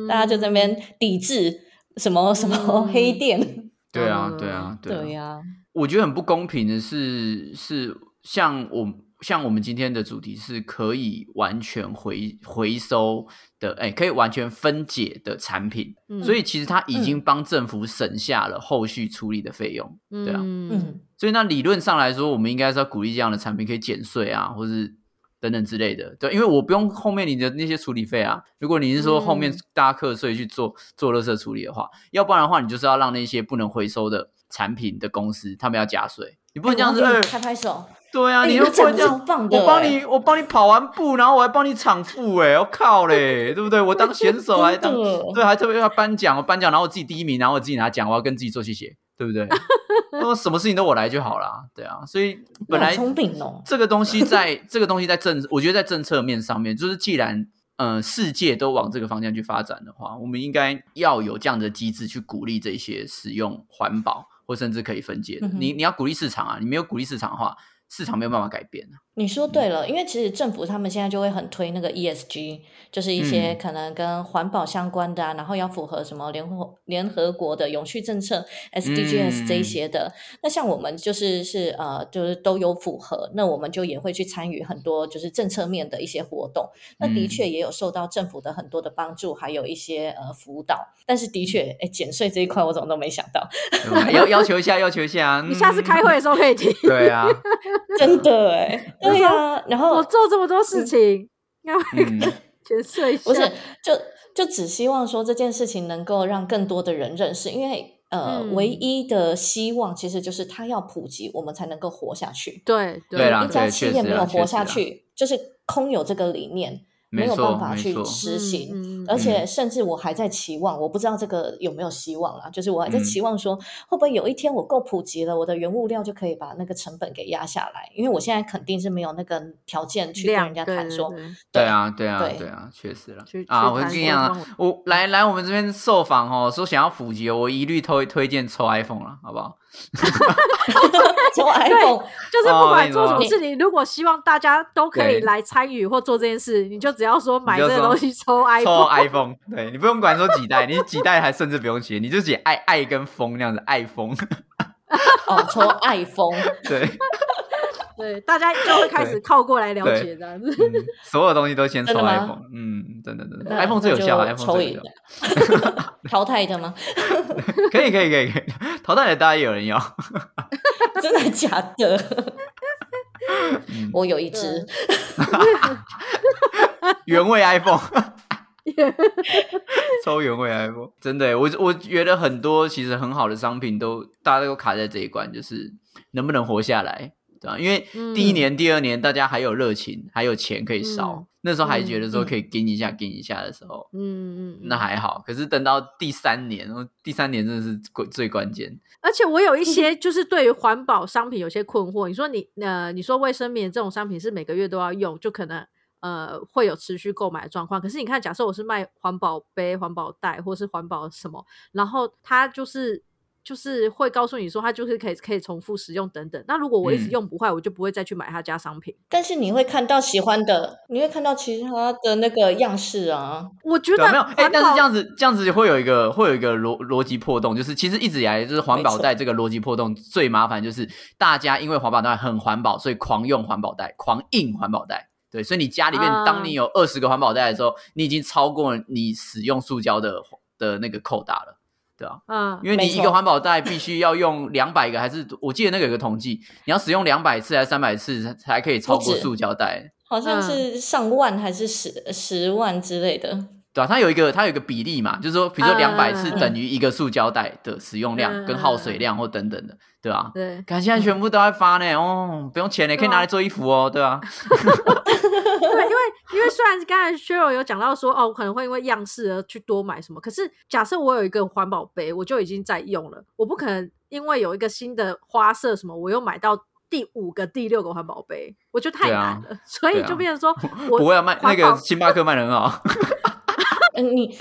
大家就在那边抵制什么什么黑店。<laughs> 对啊，对啊，对啊。我觉得很不公平的是，是像我。像我们今天的主题是可以完全回回收的，哎，可以完全分解的产品，所以其实它已经帮政府省下了后续处理的费用，对啊，嗯，所以那理论上来说，我们应该是要鼓励这样的产品可以减税啊，或是等等之类的，对，因为我不用后面你的那些处理费啊。如果你是说后面大家课税去做做垃圾处理的话，要不然的话，你就是要让那些不能回收的产品的公司他们要加税，你不能这样子，拍拍手。对啊，你又这样，我帮你，我帮你跑完步，然后我还帮你场副，哎，我靠嘞，<laughs> 对不对？我当选手还当，对，还特别要颁奖，我颁奖，然后我自己第一名，然后我自己拿奖，我要跟自己做谢谢，对不对？<laughs> 说什么事情都我来就好啦，对啊，所以本来聪明哦，这个东西在 <laughs> 这个东西在政，我觉得在政策面上面，就是既然嗯世界都往这个方向去发展的话，我们应该要有这样的机制去鼓励这些使用环保或甚至可以分解的。你你要鼓励市场啊，你没有鼓励市场的话。市场没有办法改变你说对了，因为其实政府他们现在就会很推那个 ESG，就是一些可能跟环保相关的啊，然后要符合什么联合联合国的永续政策 SDGs 这一些的。那像我们就是是呃，就是都有符合，那我们就也会去参与很多就是政策面的一些活动。那的确也有受到政府的很多的帮助，还有一些呃辅导。但是的确，哎，减税这一块我怎么都没想到，要要求一下，要求一下。<laughs> 你下次开会的时候可以提。对啊，<laughs> 真的哎。对呀，然后我做这么多事情，要 <laughs> 减税不是，就就只希望说这件事情能够让更多的人认识，因为呃，唯一的希望其实就是它要普及，我们才能够活下去。对对一家企业没有活下去，就是空有这个理念。没有办法去实行，而且甚至我还在期望，我不知道这个有没有希望啦。就是我还在期望说，会不会有一天我够普及了，我的原物料就可以把那个成本给压下来？因为我现在肯定是没有那个条件去跟人家谈说。对啊，对啊，对啊，确实了。啊，我跟你讲，我来来我们这边受访哦，说想要普及，我一律推推荐抽 iPhone 了，好不好？<laughs> 抽 iPhone 就是不管做什么事情，如果希望大家都可以来参与或做这件事，你就只要说买这个东西抽 iPhone。抽 iPhone，对你不用管说几代，你几代还甚至不用写，你就写爱爱跟风那样子，爱风。哦，抽 iPhone，对对，大家就会开始靠过来了解这样子。所有东西都先抽 iPhone，嗯，真的真的，iPhone 最有效，iPhone 最有效。淘汰的吗？<laughs> 可以可以可以可以，淘汰的大家也有人要。<laughs> 真的假的？<laughs> 我有一只原味 iPhone，抽原味 iPhone，真的，我我觉得很多其实很好的商品都大家都卡在这一关，就是能不能活下来。对因为第一年、第二年大家还有热情，还有钱可以烧，那时候还觉得说可以跟一下、跟一下的时候，嗯嗯，那还好。可是等到第三年，第三年真的是最最关键。而且我有一 <laughs> 些就是对于环保商品有些困惑。你说你呃，你说卫生棉这种商品是每个月都要用，就可能呃会有持续购买的状况。可是你看，假设我是卖环保杯、环保袋，或是环保什么，然后它就是。就是会告诉你说，它就是可以可以重复使用等等。那如果我一直用不坏，我就不会再去买他家商品。但是你会看到喜欢的，你会看到其他的那个样式啊。我觉得没有哎，但是这样子这样子会有一个会有一个逻逻辑破洞，就是其实一直以来就是环保袋这个逻辑破洞最麻烦，就是大家因为环保袋很环保，所以狂用环保袋，狂印环保袋。对，所以你家里面当你有二十个环保袋的时候，你已经超过你使用塑胶的的那个扣打了。对啊，嗯，因为你一个环保袋必须要用两百个，还是我记得那个有个统计，你要使用两百次还是三百次才可以超过塑胶袋？好像是上万还是十十万之类的。对啊，它有一个它有一个比例嘛，就是说，比如说两百次等于一个塑胶袋的使用量跟耗水量或等等的，对吧？对，看现在全部都在发呢，哦，不用钱呢，可以拿来做衣服哦，对吧？<laughs> <laughs> 对，因为因为虽然刚才 Cheryl 有讲到说，哦，我可能会因为样式而去多买什么，可是假设我有一个环保杯，我就已经在用了，我不可能因为有一个新的花色什么，我又买到第五个、第六个环保杯，我觉得太难了，所以就变成说，我不会卖那个星巴克卖的很好。<laughs> 嗯，你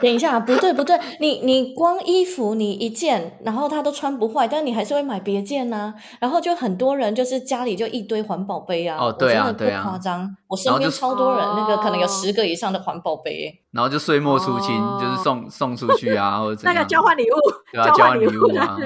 等一下，不对不对，你你光衣服你一件，然后它都穿不坏，但你还是会买别件呐。然后就很多人就是家里就一堆环保杯啊，哦对啊对啊，不夸张，我身边超多人，那个可能有十个以上的环保杯。然后就岁末出清，就是送送出去啊，或者那个交换礼物，对啊，交换礼物啊，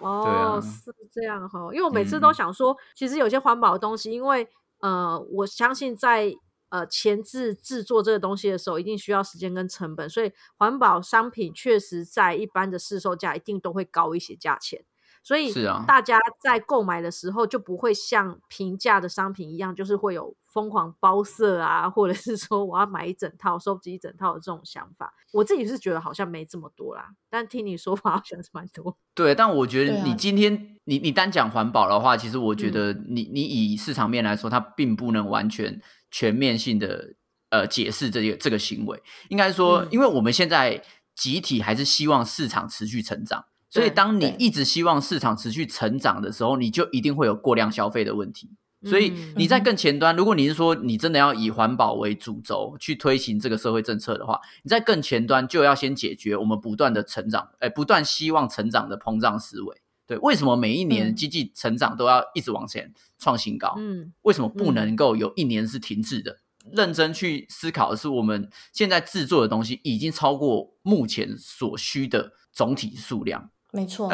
哦，是这样哈，因为我每次都想说，其实有些环保的东西，因为呃，我相信在。呃，前置制作这个东西的时候，一定需要时间跟成本，所以环保商品确实在一般的市售价一定都会高一些价钱。所以大家在购买的时候就不会像平价的商品一样，就是会有疯狂包色啊，或者是说我要买一整套、收集一整套的这种想法。我自己是觉得好像没这么多啦，但听你说法 <laughs> 好像是蛮多。对，但我觉得你今天你你单讲环保的话，其实我觉得你你以市场面来说，它并不能完全。全面性的呃解释这个这个行为，应该说，因为我们现在集体还是希望市场持续成长，所以当你一直希望市场持续成长的时候，你就一定会有过量消费的问题。所以你在更前端，如果你是说你真的要以环保为主轴去推行这个社会政策的话，你在更前端就要先解决我们不断的成长，哎，不断希望成长的膨胀思维。对，为什么每一年经济成长都要一直往前创新高？嗯，为什么不能够有一年是停滞的？认真去思考的是，我们现在制作的东西已经超过目前所需的总体数量。没错，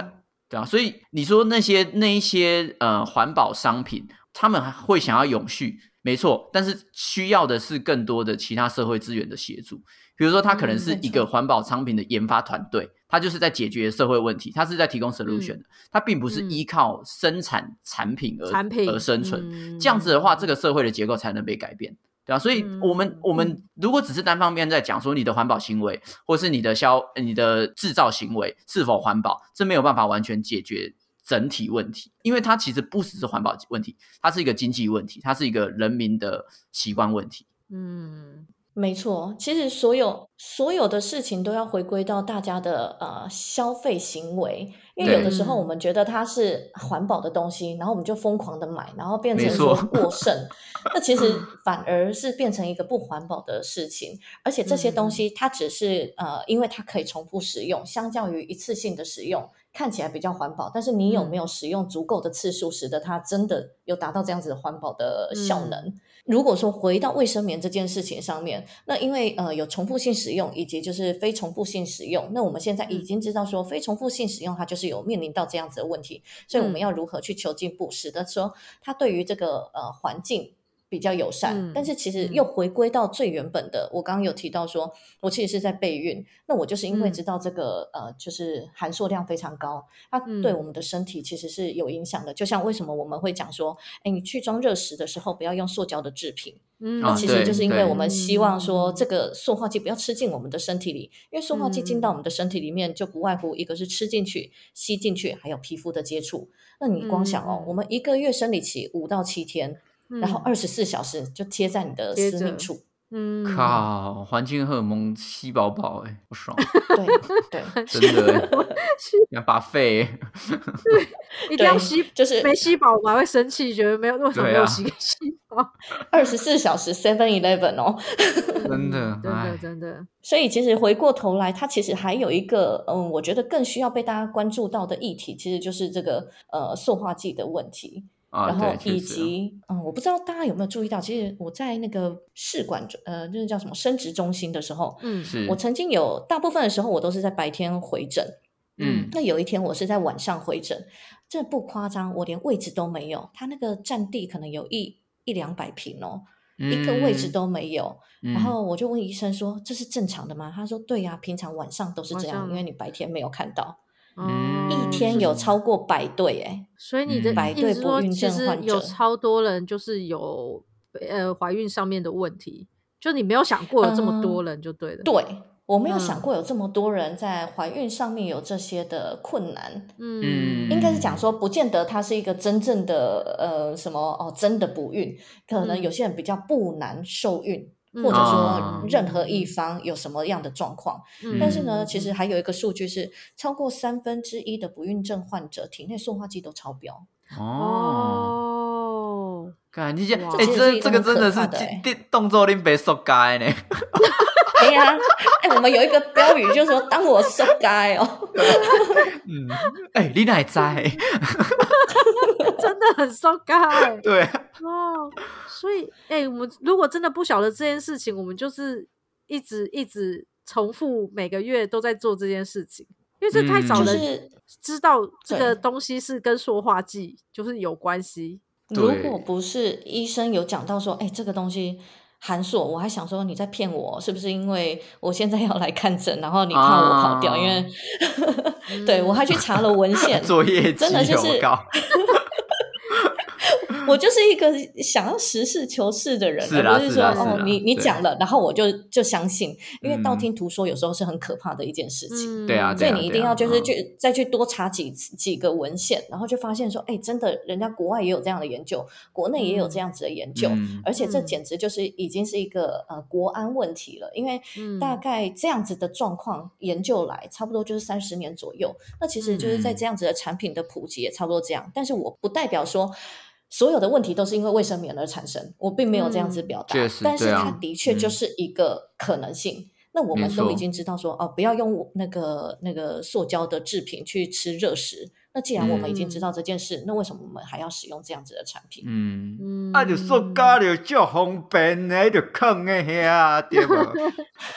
对啊，所以你说那些那一些呃环保商品，他们会想要永续，没错，但是需要的是更多的其他社会资源的协助。比如说，它可能是一个环保商品的研发团队，它就是在解决社会问题，它是在提供 solution 的，它并不是依靠生产产品而产品而生存。这样子的话，这个社会的结构才能被改变。对啊，所以我们我们如果只是单方面在讲说你的环保行为，或是你的消你的制造行为是否环保，这没有办法完全解决整体问题，因为它其实不只是环保问题，它是一个经济问题，它是一个人民的习惯问题。嗯。没错，其实所有所有的事情都要回归到大家的呃消费行为，因为有的时候我们觉得它是环保的东西，然后我们就疯狂的买，然后变成说过剩，<laughs> 那其实反而是变成一个不环保的事情。而且这些东西它只是呃，因为它可以重复使用，相较于一次性的使用，看起来比较环保。但是你有没有使用足够的次数，使得它真的有达到这样子的环保的效能？如果说回到卫生棉这件事情上面，那因为呃有重复性使用以及就是非重复性使用，那我们现在已经知道说非重复性使用它就是有面临到这样子的问题，所以我们要如何去求进步，使得说它对于这个呃环境。比较友善，但是其实又回归到最原本的。我刚刚有提到说，我其实是在备孕，那我就是因为知道这个呃，就是含塑量非常高，它对我们的身体其实是有影响的。就像为什么我们会讲说，哎，你去装热食的时候不要用塑胶的制品，那其实就是因为我们希望说这个塑化剂不要吃进我们的身体里，因为塑化剂进到我们的身体里面就不外乎一个是吃进去、吸进去，还有皮肤的接触。那你光想哦，我们一个月生理期五到七天。然后二十四小时就贴在你的私密处，嗯，靠，环境荷尔蒙吸饱饱，哎，不爽，对对，<laughs> 真的，要把肺，对，一定要吸，就是没吸饱我还会生气，觉得没有为什么没有吸吸饱，二十四小时 Seven Eleven 哦，<laughs> 真的，真的真的，所以其实回过头来，它其实还有一个，嗯，我觉得更需要被大家关注到的议题，其实就是这个呃塑化剂的问题。然后以及嗯，我不知道大家有没有注意到，其实我在那个试管呃，就是叫什么生殖中心的时候，嗯，是我曾经有大部分的时候，我都是在白天回诊，嗯，那有一天我是在晚上回诊，这不夸张，我连位置都没有，他那个占地可能有一一两百平哦，一个位置都没有，然后我就问医生说：“这是正常的吗？”他说：“对呀，平常晚上都是这样，因为你白天没有看到。”嗯，一天有超过百对哎，所以你的百对不孕症患者有超多人就是有呃怀孕上面的问题，就你没有想过有这么多人就对了。对我没有想过有这么多人在怀孕上面有这些的困难。嗯，应该是讲说，不见得它是一个真正的呃什么哦，真的不孕，可能有些人比较不难受孕。或者说任何一方有什么样的状况，但是呢，其实还有一个数据是，超过三分之一的不孕症患者体内塑化剂都超标。哦，感你这哎，这这个真的是动动作令被受该呢。<laughs> 哎呀，哎，我们有一个标语就是说，当我塑该哦。嗯，哎，你哪在？<laughs> 真的很受该。对哦，所以哎，我们如果真的不晓得这件事情，我们就是一直一直重复每个月都在做这件事情，因为这太少人知道这个东西是跟塑化剂就是有关系。如果不是医生有讲到说，哎，这个东西含塑，我还想说你在骗我，是不是？因为我现在要来看诊，然后你怕我跑掉，因为 <laughs> 对我还去查了文献，<laughs> 作业真的就是。<laughs> 我就是一个想要实事求是的人，而不是说哦，你你讲了，然后我就就相信，因为道听途说有时候是很可怕的一件事情。对啊，所以你一定要就是去再去多查几几个文献，然后就发现说，哎，真的，人家国外也有这样的研究，国内也有这样子的研究，而且这简直就是已经是一个呃国安问题了，因为大概这样子的状况研究来，差不多就是三十年左右。那其实就是在这样子的产品的普及也差不多这样，但是我不代表说。所有的问题都是因为卫生棉而产生，我并没有这样子表达，但是它的确就是一个可能性。那我们都已经知道说，哦，不要用那个那个塑胶的制品去吃热食。那既然我们已经知道这件事，那为什么我们还要使用这样子的产品？嗯，嗯，啊，就塑胶就足方便的，就放在遐对无？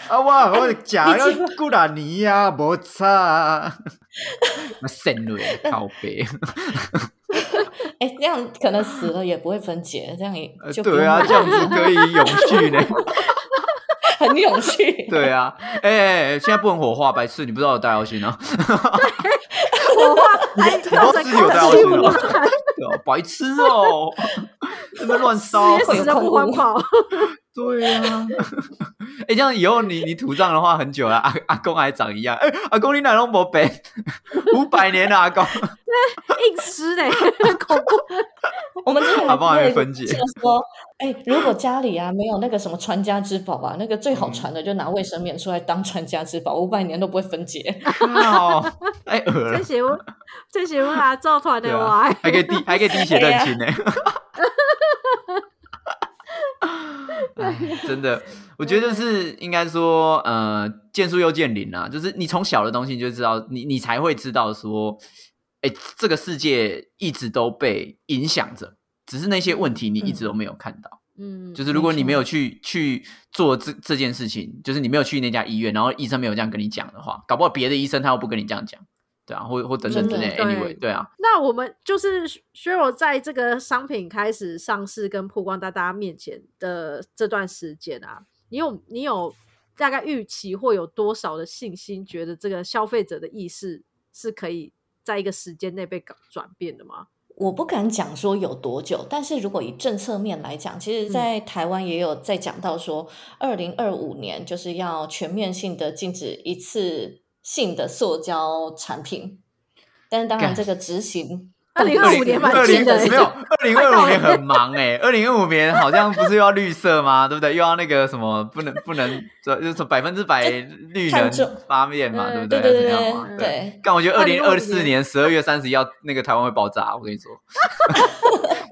啊，我我食 <laughs> 了几啊年啊，无差，<laughs> 那渗落靠背。<laughs> 哎，这样可能死了也不会分解，这样也就对啊，<laughs> 这样子可以永续呢，<laughs> 很永续。对啊，哎，现在不能火化，白痴，你不知道有戴奥辛啊？火化还要在有戴奥空气污辛吗染，？<laughs> 对啊白痴哦，这边乱烧直。接死的不环保。对、啊，<laughs> 哎、这样以后你你土葬的话很久了，阿阿公还长一样。哎、阿公你哪拢无变？<laughs> 五百年了，阿公。硬吃嘞，<laughs> 恐怖。我们之前阿公还没分解说，哎，如果家里啊没有那个什么传家之宝啊，那个最好传的就拿卫生棉出来当传家之宝，五百年都不会分解。靠，太恶了这。邪物，这邪物啊，造团对啊的哇！，还可以滴还可以滴血认亲呢。<laughs> 哎，真的，我觉得是应该说，呃，见树又见林啊，就是你从小的东西你就知道，你你才会知道说，哎，这个世界一直都被影响着，只是那些问题你一直都没有看到。嗯，就是如果你没有去去做这这件事情，就是你没有去那家医院，然后医生没有这样跟你讲的话，搞不好别的医生他又不跟你这样讲，对啊，或或等等之类的，anyway，对对啊，那我们就是薛柔在这个商品开始上市跟曝光在大家面前的这段时间啊，你有你有大概预期或有多少的信心，觉得这个消费者的意识是可以在一个时间内被改转变的吗？我不敢讲说有多久，但是如果以政策面来讲，其实，在台湾也有在讲到说，二零二五年就是要全面性的禁止一次性的塑胶产品，但是当然这个执行。<laughs> 二零二五年蛮二零近的没有，<laughs> 二零二五年很忙哎、二零二五年好像不是又要绿色吗？对不对？又要那个什么，不能不能，就是百分之百绿能发面嘛，对不对对对对对。对，但我觉得二零二四年十二月三十一要那个台湾会爆炸，我跟你说，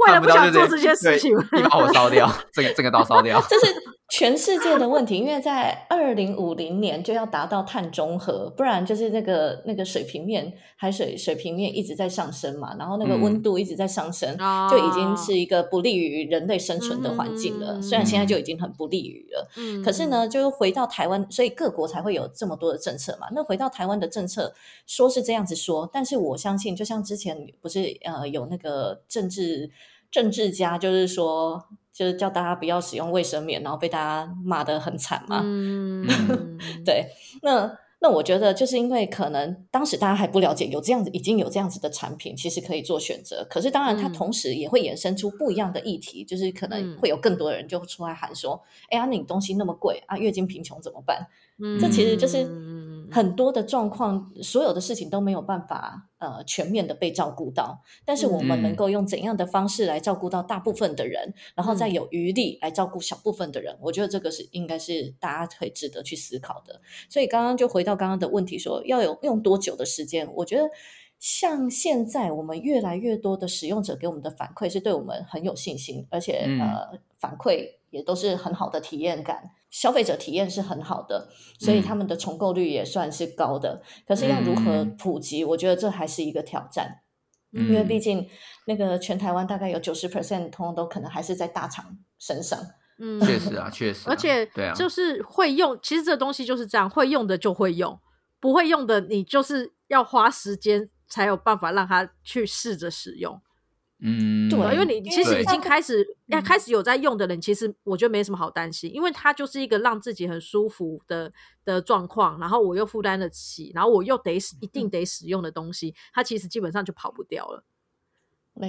为了不到就做这些事对情，一把火烧掉，这个这个刀烧掉。<laughs> 就是全世界的问题，因为在二零五零年就要达到碳中和，不然就是那个那个水平面海水水平面一直在上升嘛，然后那个嗯温度一直在上升，哦就已经是一个不利于人类生存的环境了。嗯虽然现在就已经很不利于了，嗯可是，呢，就是回到台湾，所以各国才会有这么多的政策嘛。那回到台湾的政策，说是这样子说，但是我相信，就像之前不是呃有那个政治政治家，就是说，就是叫大家不要使用卫生棉，然后被大家骂得很惨嘛。嗯，<laughs> 对，那那我觉得就是因为可能当时大家还不了解有这样子已经有这样子的产品，其实可以做选择。可是当然，它嗯同时也会衍生出不一样的议题，就是可能嗯会有更多人就出来喊说：“哎呀，那你东西那么贵啊，月经贫穷怎么办？”嗯这其实就是嗯很多的状况，所有的事情都没有办法呃全面的被照顾到。但是我们嗯能够用怎样的方式来照顾到大部分的人，然后再嗯有余力来照顾小部分的人，我觉得这个是应该是大家可以值得去思考的。所以刚刚就回到刚刚的问题说，要有用多久的时间？我觉得。像现在我们越来越多的使用者给我们的反馈是对我们很有信心，而且、嗯呃反馈也都是很好的体验感，消费者体验是很好的，所以嗯他们的重购率也算是高的。可是要如何嗯普及，我觉得这还是一个挑战，嗯因为毕竟那个全台湾大概有九十 percent 通通都可能还是在大厂身上。嗯 <laughs> 确实啊，确实啊、而且对啊，就是会用，其实这个东西就是这样，会用的就会用，不会用的你就是要花时间才有办法让他去试着使用。嗯，对因为你其实已经开始要嗯。开始有在用的人，其实我觉得没什么好担心，因为它就是一个让自己很舒服的的状况，然后我又负担得起，然后我又得一嗯定。得使用的东西，它其实基本上就跑不掉了。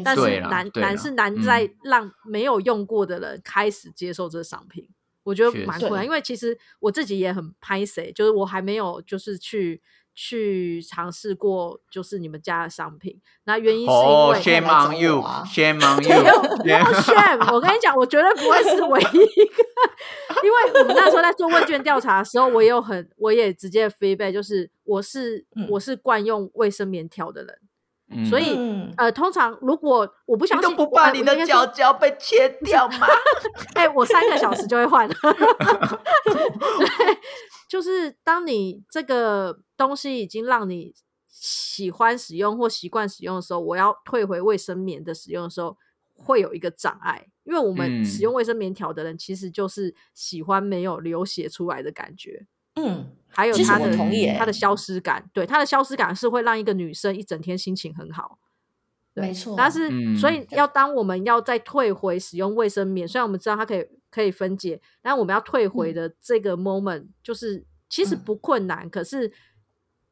但是难难是难嗯。在让没有用过的人开始接受这个商品，我觉得蛮困难。因为其实我自己也很拍谁，就是我还没有就是去去尝试过就是你们家的商品。那原因是因哦为、，shame on 我 you，shame 啊 on 没有 you，没有 <laughs> shame，我跟你讲，我绝对不会是唯一一个，因为我们那时候在做问卷调查的时候，我也有很，我也直接 feedback，就是我是、嗯我是惯用卫生棉条的人，嗯所以嗯呃，通常如果我不相信，你都不怕你的脚，脚被切 <laughs> 掉吗？哎、我三个小时就会换。<laughs> 对，就是当你这个东西已经让你喜欢使用或习惯使用的时候，我要退回卫生棉的使用的时候，会有一个障碍，因为我们使用卫生棉条的人，其实就是喜欢没有流血出来的感觉。嗯，还有它的同意它的消失感，对它的消失感是会让一个女生一整天心情很好。没错，但是所以要当我们要再退回使用卫生棉，虽然我们知道它可以可以分解，但我们要退回的这个 moment 就是其实不困难，可是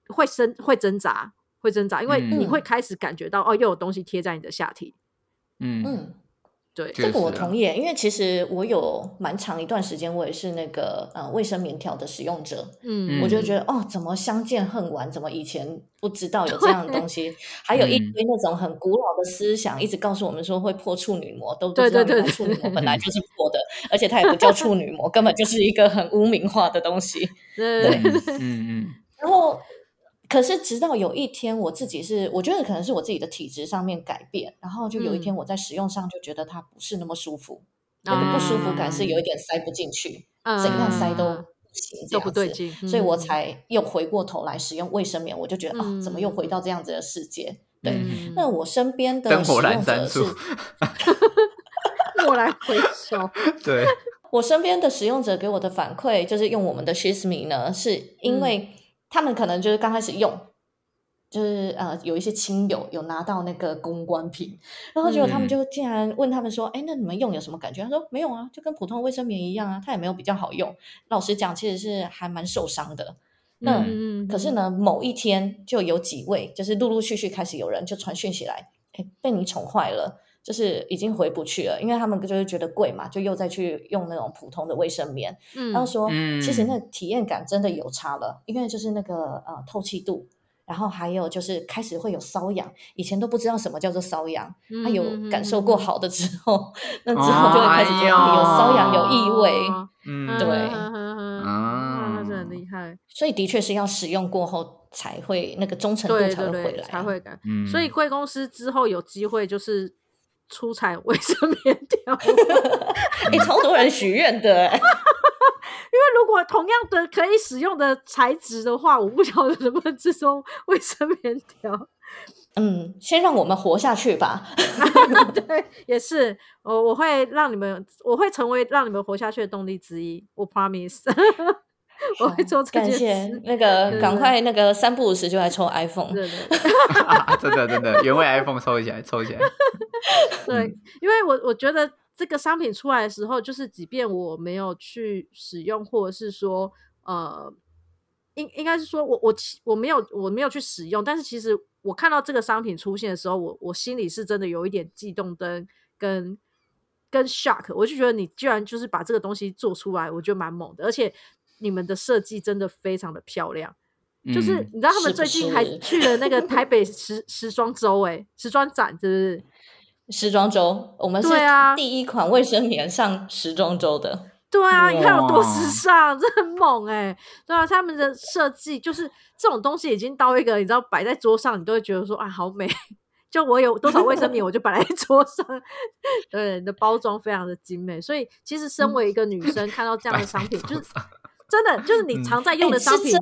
会生会挣扎，会挣扎，因为你会开始感觉到哦，又有东西贴在你的下体。嗯嗯。对，这个我同意，因为其实我有蛮长一段时间，我也是那个呃卫生棉条的使用者。嗯，我就觉得哦，怎么相见恨晚？怎么以前不知道有这样的东西？还有一堆那种很古老的思想，一直告诉我们说会破处女膜，都不知道处女膜本来就是破的，而且它也不叫处女膜，根本就是一个很污名化的东西。对，嗯嗯，然后。可是直到有一天，我自己是我觉得可能是我自己的体质上面改变，然后就有一天我在使用上就觉得它不是那么舒服，那个不舒服感是有一点塞不进去，怎样塞都不行，都不对劲，所以我才又回过头来使用卫生棉，我就觉得啊，怎么又回到这样子的世界？对，那我身边的使用者是，我来回收，<laughs> 对。<laughs> 我身边的使用者给我的反馈就是用我们的 Shisme 呢，是因为。他们可能就是刚开始用，就是呃有一些亲友有拿到那个公关品，然后结果他们就竟然问他们说：“哎，那你们用有什么感觉？”他说：“没有啊，就跟普通卫生棉一样啊，它也没有比较好用。”老实讲，其实是还蛮受伤的。那可是呢，某一天就有几位，就是陆陆续续开始有人就传讯起来：“哎，被你宠坏了。”就是已经回不去了，因为他们就是觉得贵嘛，就又再去用那种普通的卫生棉。嗯，然后说，其实那体验感真的有差了，因为就是那个呃透气度，然后还有就是开始会有瘙痒，以前都不知道什么叫做瘙痒，他有感受过好的之后，那之后就会开始觉得有瘙痒、有异味。嗯，对，啊，那是很厉害。所以的确是要使用过后才会那个忠诚度才会回来，才会嗯。所以贵公司之后有机会就是。出产 <laughs> 卫生棉条，<laughs> 哎，超多人许愿的，<laughs> 因为如果同样的可以使用的材质的话，我不晓得能不能制作卫生棉条。嗯，先让我们活下去吧。对，也是，我我会让你们，我会成为让你们活下去的动力之一，我 promise。<laughs> 我会做这件事，那个赶快那个三不五时就来抽 iPhone，<laughs> <laughs> 真的真的原味 iPhone 抽起来抽起来。对，因为我我觉得这个商品出来的时候，就是即便我没有去使用，或者是说呃，应应该是说我我我没有我没有去使用，但是其实我看到这个商品出现的时候，我我心里是真的有一点悸动跟跟跟 shock，我就觉得你居然就是把这个东西做出来，我觉得蛮猛的，而且。你们的设计真的非常的漂亮，就是你知道他们最近还去了那个台北时时装周，哎，时装展，是不是？时装周，我们是第一款卫生棉上时装周的。对啊，你看有多时尚，这很猛哎。对啊，他们的设计就是这种东西已经到一个你知道摆在桌上，你都会觉得说啊，好美。<laughs> 就我有多少卫生棉，我就摆在桌上。<laughs> 对，的包装非常的精美，所以其实身为一个女生，看到这样的商品，就是。真的就是你常在用的商品，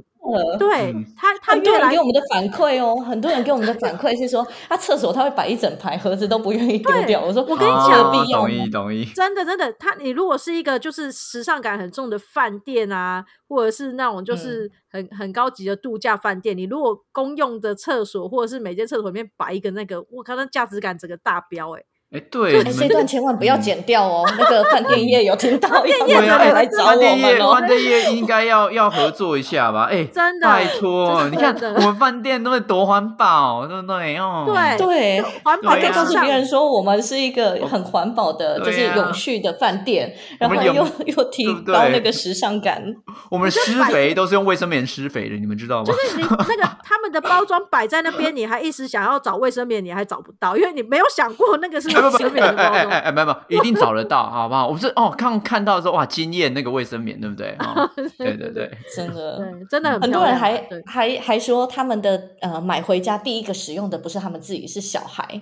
对他，他越来给我们的反馈哦，很多人给我们的反馈是说，他 <laughs> 厕所他会摆一整排盒子都不愿意丢掉。我说我跟你讲，必要，同意同意。真的真的，他你如果是一个就是时尚感很重的饭店啊，或者是那种就是很很高级的度假饭店，你如果公用的厕所或者是每间厕所里面摆一个那个，我靠，那价值感整个大飙哎。哎，对，这段千万不要剪掉哦。<laughs> 那个饭店业有听到，饭店业来找我们哦。饭店业应该要要合作一下吧？哎，真的，拜托，你看我们饭店都会多环保，对不对？哦，对对，环保可以告诉别人说我们是一个很环保的，就是永续的饭店，然后又又提高那个时尚感。我们施肥都是用卫生棉施肥的，你们知道吗？就是你那个他们的包装摆在那边，你还一时想要找卫生棉，你还找不到，因为你没有想过那个是。不不，哎哎哎哎，没有没有，<laughs> 一定找得到，好不好？我是哦，刚看到说哇，惊艳那个卫生棉，对不对？<laughs> 对对对，真的，真的很多人还还还说他们的呃买回家第一个使用的不是他们自己，是小孩。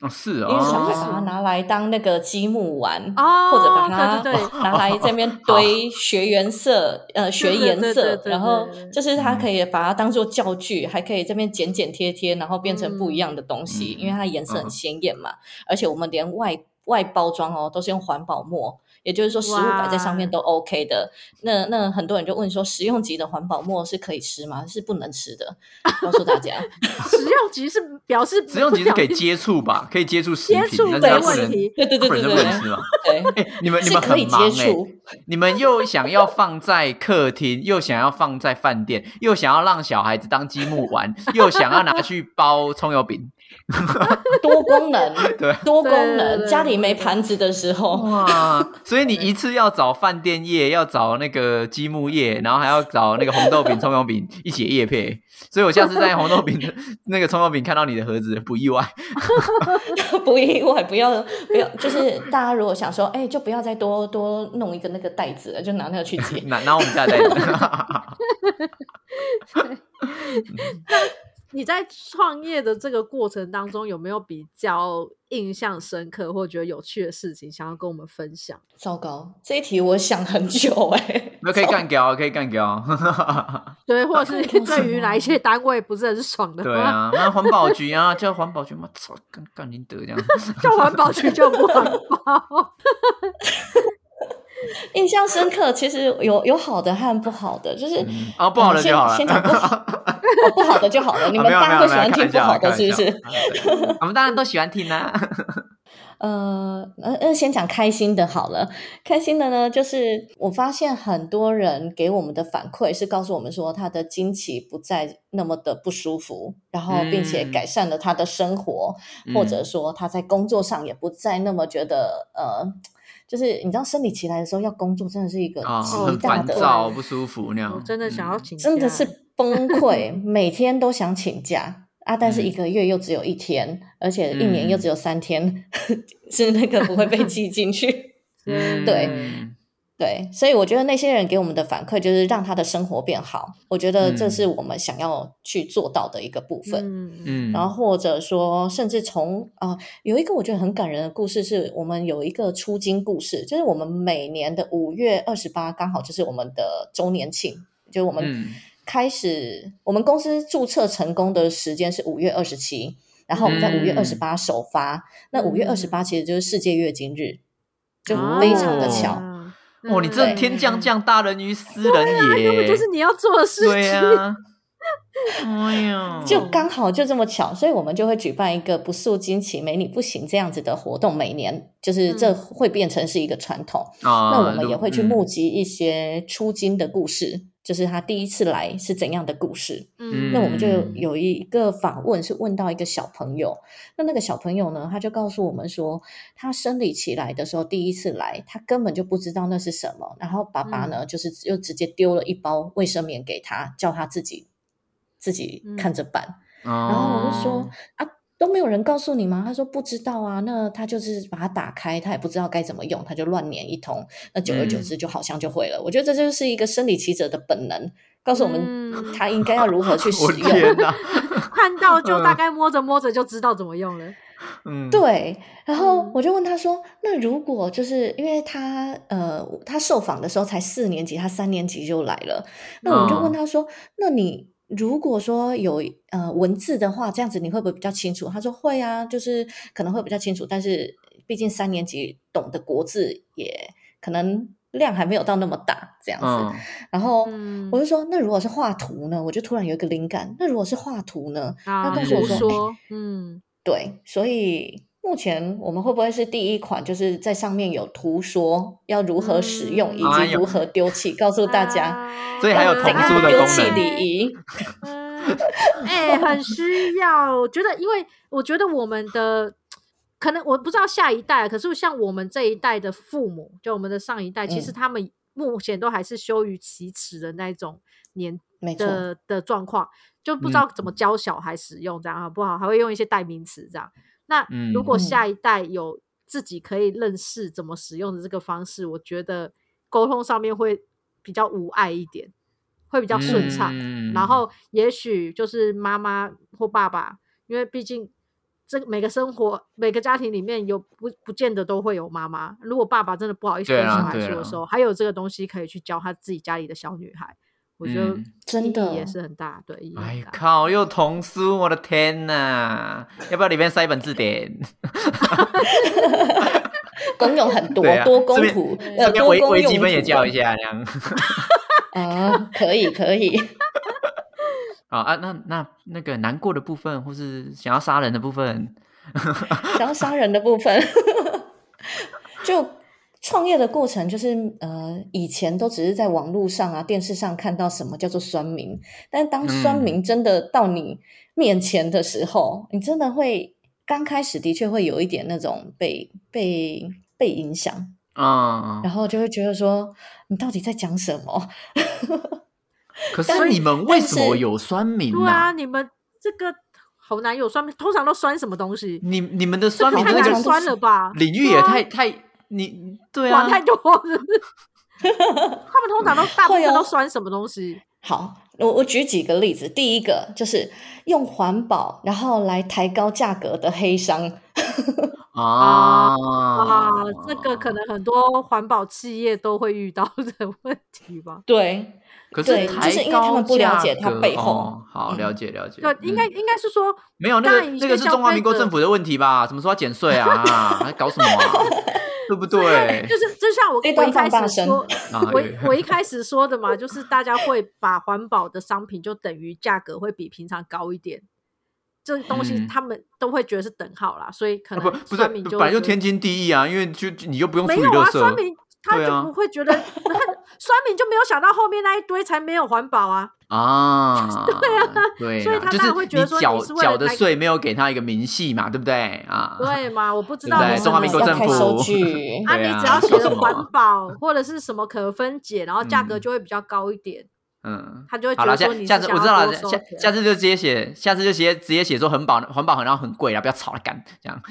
哦，是哦，因为小孩把它拿来当那个积木玩，哦，或者把它拿来这边堆学颜色，<laughs> 呃，学颜色，然后就是它可以把它当做教具，还可以这边剪剪贴贴，然后变成不一样的东西，嗯因为它颜色嗯很鲜艳嘛，而且我们连外外包装哦都是用环保膜。也就是说，食物摆在上面都 OK 的。那那很多人就问说，食用级的环保膜是可以吃吗？是不能吃的。告诉大家，<laughs> 食用级是表示食用级是可以接触吧，可以接触食品，接触但是不能，没问题对对对对对身不能吃吗。对，<laughs> 哎，你们你们可以很忙哎，接触。你们又想要放在客厅，又想要放在饭店，又想要让小孩子当积木玩，又想要拿去包葱油饼，<laughs> 多功能，对多功对对能。对家里没盘子的时候，哇！所以你一次要找饭店业，要找那个积木业，然后还要找那个红豆饼、葱油饼一起业配。所以我下次在红豆饼的 <laughs> 那个葱油饼看到你的盒子，不意外。<laughs> 不意外，不要不要，就是大家如果想说，哎，就不要再多多弄一个那个袋子了，就拿那个去接。拿拿我们家的袋子。你在创业的这个过程当中，有没有比较印象深刻或觉得有趣的事情想要跟我们分享？糟糕，这一题我想很久哎、<laughs> 那可以干掉，可以干掉。<laughs> 对，或者是对于哪一些单位不是很爽的，对，啊，那环保局啊，叫环保局嘛，操，干干你得这样。叫环保局就不环保。<laughs> <laughs> 印象深刻，其实有有好的和不好的，就是、嗯啊，不好的呃就好了。先先讲不好，<laughs> 哦，不好的就好了。你们大家没有没有会喜欢听不好的，是不是？？<laughs> 我们当然都喜欢听啊。呃呃呃，先讲开心的好了。开心的呢，就是我发现很多人给我们的反馈是告诉我们说，他的经期不再那么的不舒服，然后并且嗯改善了他的生活，或者说他在工作上也不再那么觉得呃，就是你知道生理期来的时候要工作真的是一个啊，极很大的，烦躁，不舒服那样。我真的想要嗯请假，真的是 <laughs> 崩溃，每天都想请假。啊，但是嗯。一个月又只有一天，而且一年又只有三天，<laughs> 是那个不会被 <laughs> 记进去。<laughs> 嗯。对嗯对，所以我觉得那些人给我们的反馈就是让他的生活变好，我觉得这嗯。是我们想要去做到的一个部分。嗯。嗯。嗯，然后或者说，甚至从啊、呃有一个我觉得很感人的故事，是我们有一个出金故事，就是我们每年的五月二十八，刚好就是我们的周年庆，就是我们嗯开始、我们公司注册成功的时间是五月二十七，然后我们在五月二十八首发，那五月二十八其实就是世界月经日，就非常的巧。啊哦，你这对。天降降大人于斯人也，根本就是你要做的事情。<laughs> 哎呀，就刚好就这么巧，所以我们就会举办一个不素惊奇、没你不行这样子的活动，每年就是这嗯会变成是一个传统。啊，那我们也会去嗯。募集一些出金的故事，就是他第一次来是怎样的故事。嗯。那我们就嗯。有一个访问是问到一个小朋友，那那个小朋友呢，他就告诉我们说，他生理期来的时候第一次来，他根本就不知道那是什么，然后爸爸呢，就是又直接丢了一包卫生棉给他，叫他自己自己看着办。然然后我就说啊，都没有人告诉你吗？他说不知道啊。那他就是把它打开，他也不知道该怎么用，他就乱粘一通。那久而久之，就好像就会了。我觉得这就是一个生理期者的本能，告诉我们嗯他应该要如何去使我用。<laughs> 看到就大概摸着摸着就知道怎么用了。嗯，对，然后嗯我就问他说：“那如果就是因为他呃，他受访的时候才四年级，他三年级就来了。那我们就问他说：‘那你如果说有呃文字的话，这样子你会不会比较清楚？’他说：‘会啊，就是可能会比较清楚，但是毕竟三年级懂的国字也可能量还没有到那么大，这样子。嗯然后嗯我就说：‘那如果是画图呢？’我就突然有一个灵感，那如果是画图呢？啊，他告诉我说，嗯，对，所以目前我们会不会是第一款，就是在上面有图说要如何使用，嗯以及如何丢弃，告诉大家啊 <laughs> 所以还有怎样的丢弃礼仪。<laughs> 嗯，哎、很需要。我觉得，因为我觉得我们的可能我不知道下一代，可是像我们这一代的父母，就我们的上一代，其实嗯他们目前都还是羞于启齿的那种年没错，的的状况，就不知道怎么教小孩使用，这样好不好？还会用一些代名词这样。那如果嗯下一代有自己可以认识怎么使用的这个方式，我觉得沟通上面会比较无碍一点，会比较顺畅。嗯然后也许就是妈妈或爸爸，因为毕竟这个每个生活每个家庭里面有不不见得都会有妈妈。如果爸爸真的不好意思跟小孩说的时候，还有这个东西可以去教他自己家里的小女孩。我觉得真的也是很大，对。哎靠，又童书，我的天呐！要不要里面塞一本字典？<laughs> 功用很多，多功图，呃，多微微积分也教一下，这样。啊，<laughs> 可以可以。<laughs> 好啊，那那那个难过的部分，或是想要杀人的部分，想要杀人的部分，就。创业的过程就是，呃，以前都只是在网络上啊、电视上看到什么叫做酸民，但当酸民真的到你面前的时候，你真的会刚开始的确会有一点那种被被被影响啊，然后就会觉得说，你到底在讲什么？<laughs> 可是你们为什么有酸民对啊，你们这个好难有酸民，通常都酸什么东西？你你们的酸民太难酸了吧？领域也太太。你对啊，管太多了，<laughs> 他们通常都大部分都酸什么东西？好，我我举几个例子。第一个就是用环保然后来抬高价格的黑商 <laughs> 啊啊，这个可能很多环保企业都会遇到的问题吧？对，可是就是因为他们不了解它背后。好，了解了解。应该应该是说没有那个那个是中华民国政府的问题吧？什么时候要减税啊？还搞什么？对不对？<laughs> 就是就像我我一开始说，<laughs> 我我一开始说的嘛，就是大家会把环保的商品就等于价格会比平常高一点，这东西他们都会觉得是等号啦，所以可能不不是本来就天经地义啊，因为就你又不用没有啊，酸民他就不会觉得，酸民就没有想到后面那一堆才没有环保啊。啊，<laughs> 对啊，对，所以他才会觉得说缴缴的税没有给他一个明细嘛，对不对啊？对嘛？我不知道，中华民国政府 <laughs> 啊，你只要写的环保或者是什么可分解，然后价格就会比较高一点。嗯，他就会觉得说你下次我知道了，下下次就直接写，下次就直接直接写说环保环保很然后很贵啊，不要吵了干这样。<laughs>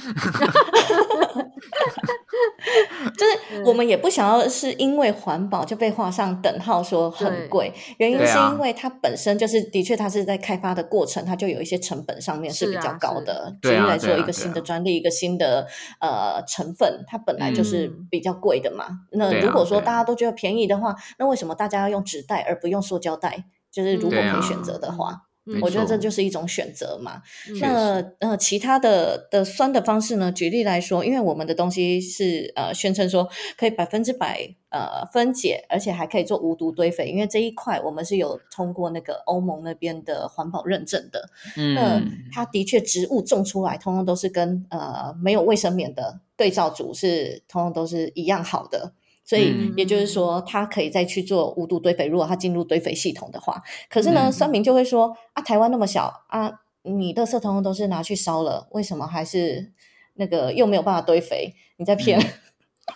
<laughs> 就是我们也不想要是因为环保就被画上等号，说很贵。原因是因为它本身就是的确，它是在开发的过程，它就有一些成本上面是比较高的。举例来说，一个新的专利，一个新的呃成分，它本来就是比较贵的嘛。那如果说大家都觉得便宜的话，那为什么大家要用纸袋而不用塑胶袋？就是如果可以选择的话。我觉得这就是一种选择嘛。那呃，其他的的酸的方式呢？举例来说，因为我们的东西是呃宣称说可以百分之百呃分解，而且还可以做无毒堆肥，因为这一块我们是有通过那个欧盟那边的环保认证的。嗯，那它的确植物种出来，通通都是跟呃没有卫生棉的对照组是通通都是一样好的。所以也就是说，它可以再去做无毒堆肥。如果它进入堆肥系统的话，可是呢，酸民就会说啊，台湾那么小啊，你的色通通都是拿去烧了，为什么还是那个又没有办法堆肥？你在骗？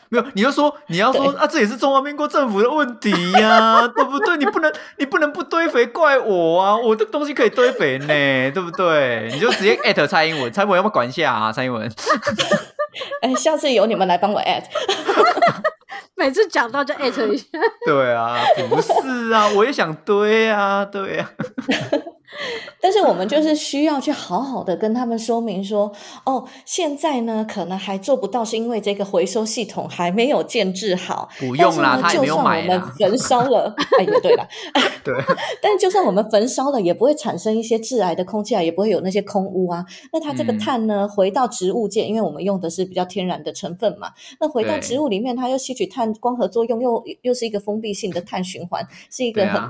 没有，你就说你要说啊，这也是中华民国政府的问题呀，对不对？你不能你不能不堆肥，怪我啊！我的东西可以堆肥呢，对不对？你就直接艾特蔡英文，蔡英文要不要管一下啊？蔡英文，<laughs> 哎，下次由你们来帮我艾特。<laughs> 每次讲到就艾特一下，<laughs> 对啊，不是啊，我也想堆啊，对啊。<laughs> 但是我们就是需要去好好的跟他们说明说，哦，现在呢可能还做不到，是因为这个回收系统还没有建制好。不用啦，他就算我们焚烧了，<laughs> 哎，也对了，对。<laughs> 但就算我们焚烧了，也不会产生一些致癌的空气啊，也不会有那些空污啊。那它这个碳呢，回到植物界，因为我们用的是比较天然的成分嘛，那回到植物里面，它又吸取碳光合作用，又又是一个封闭性的碳循环，是一个很。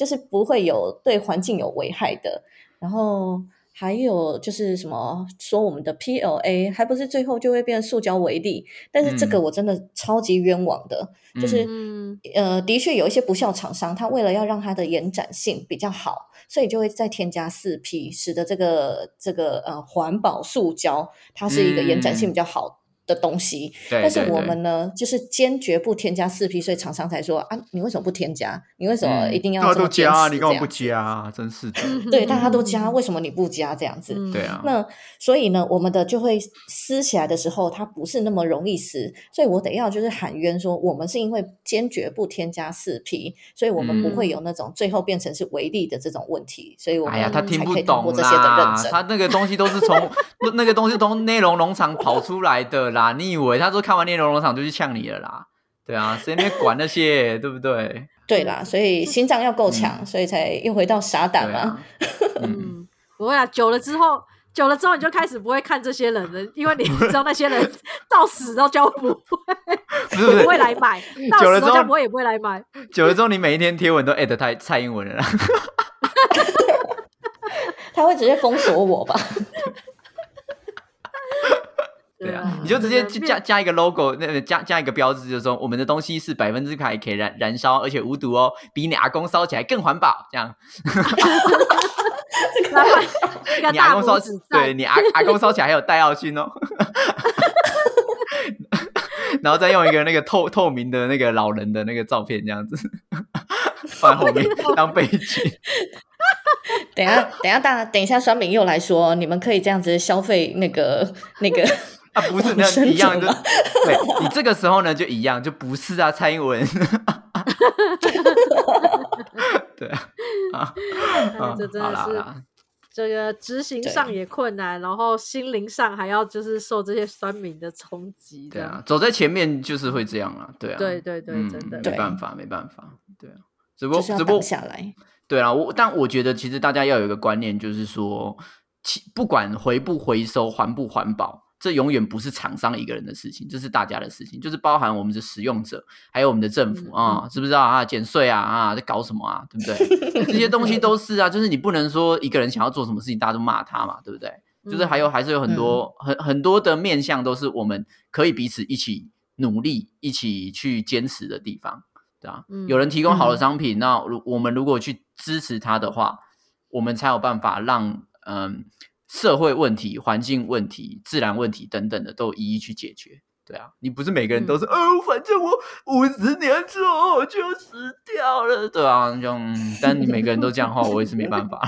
就是不会有对环境有危害的，然后还有就是什么说我们的 PLA 还不是最后就会变塑胶为例，但是这个我真的超级冤枉的，就是呃的确有一些不孝厂商，他为了要让它的延展性比较好，所以就会再添加四 P，使得这个这个呃环保塑胶它是一个延展性比较好。的东西。但是我们呢，就是坚决不添加四 P，所以厂商才说啊，你为什么不添加？你为什么嗯一定要大家都这么坚加你干嘛不？加？真是的，<laughs> 对，大家都加，为什么你不加？这样子。嗯对啊，那所以呢，我们的就会撕起来的时候，它不是那么容易撕，所以我得要就是喊冤说，我们是因为坚决不添加四 P，所以我们不会有那种最后变成是违例的这种问题，所以我们哎呀，他听不懂过这些的认啦，证。他那个东西都是从 <laughs> 那个东西从内容农场跑出来的啦。你以为他说看完内容农场就去呛你了啦？对啊，谁那边管那些，对不对？<laughs> 对啦，所以心脏要够强，所以才又回到傻胆嘛。啊，<laughs> 嗯，嗯，不会啊，久了之后，久了之后你就开始不会看这些人了，因为你 <laughs> 知道那些人到死都叫不会，不是不会来买，到久了之后不会也不会来买。久了之后，你每一天贴文都艾特蔡蔡英文了啦。他会直接封锁我吧？对啊啊，你就直接加加一个 logo，那个加加一个标志，就是说我们的东西是百分之百可以燃燃烧，而且无毒哦，比你阿公烧起来更环保。这样，<laughs> 你阿公烧对你阿阿公烧起来还有带奥勋哦。<laughs> 然后再用一个那个透透明的那个老人的那个照片，这样子放在后面 <laughs> 当背景。等一下，等一下，大等一下，酸敏又来说，你们可以这样子消费那个那个啊，不是那一样的者吗，对你这个时候呢就一样，就不是啊，蔡英文，对啊，<laughs> 啊，啊这真的是这个执行上也困难，然后心灵上还要就是受这些酸民的冲击。对啊，，走在前面就是会这样啊，对啊，对对对嗯真的没办法，没办法，对啊，只不过只不过下来。对啊，我但我觉得其实大家要有一个观念，就是说，其不管回不回收、环不环保，这永远不是厂商一个人的事情，这是大家的事情，就是包含我们的使用者，还有我们的政府嗯啊，知不知道啊？减税啊啊，在搞什么啊？对不对？这些东西都是啊，就是你不能说一个人想要做什么事情，大家都骂他嘛，对不对？就是还有还是有很多、很很多的面向，都是我们可以彼此一起努力、一起去坚持的地方，对啊。嗯有人提供好的嗯商品，那如我们如果去支持他的话，我们才有办法让嗯社会问题、环境问题、自然问题等等的都一一去解决。对啊，你不是每个人都是，哦，反正我五十年之后我就死掉了，对啊，这样，但你每个人都这样的话，我也是没办法。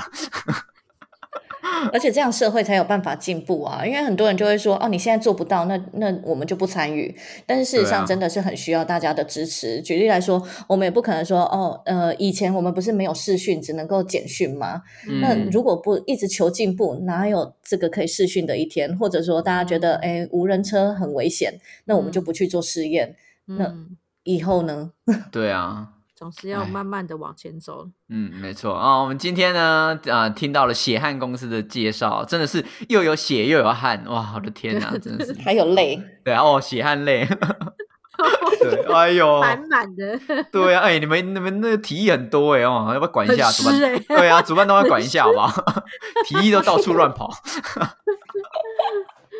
<laughs> 而且这样社会才有办法进步啊！因为很多人就会说：“哦，你现在做不到，那那我们就不参与。”但是事实上真的是很需要大家的支持。举例来说，我们也不可能说：“哦，呃，以前我们不是没有视讯，只能够简讯吗？那嗯如果不一直求进步，哪有这个可以视讯的一天？或者说大家觉得，哎，无人车很危险，那我们就不去做试验。那嗯，以后呢？<laughs> 对啊，总是要哎慢慢的往前走。嗯，没错啊、我们今天呢，啊、听到了血汗公司的介绍，真的是又有血又有汗，哇，我的天哪，真的是，还有泪，对啊，哦，血汗泪，<laughs> 对，哎呦，<laughs> 满满的，对啊，哎，你们你们那个提议很多哎哦，要不要管一很下？主办对啊，主办单位管一下好不好？<laughs> 提议都到处乱跑。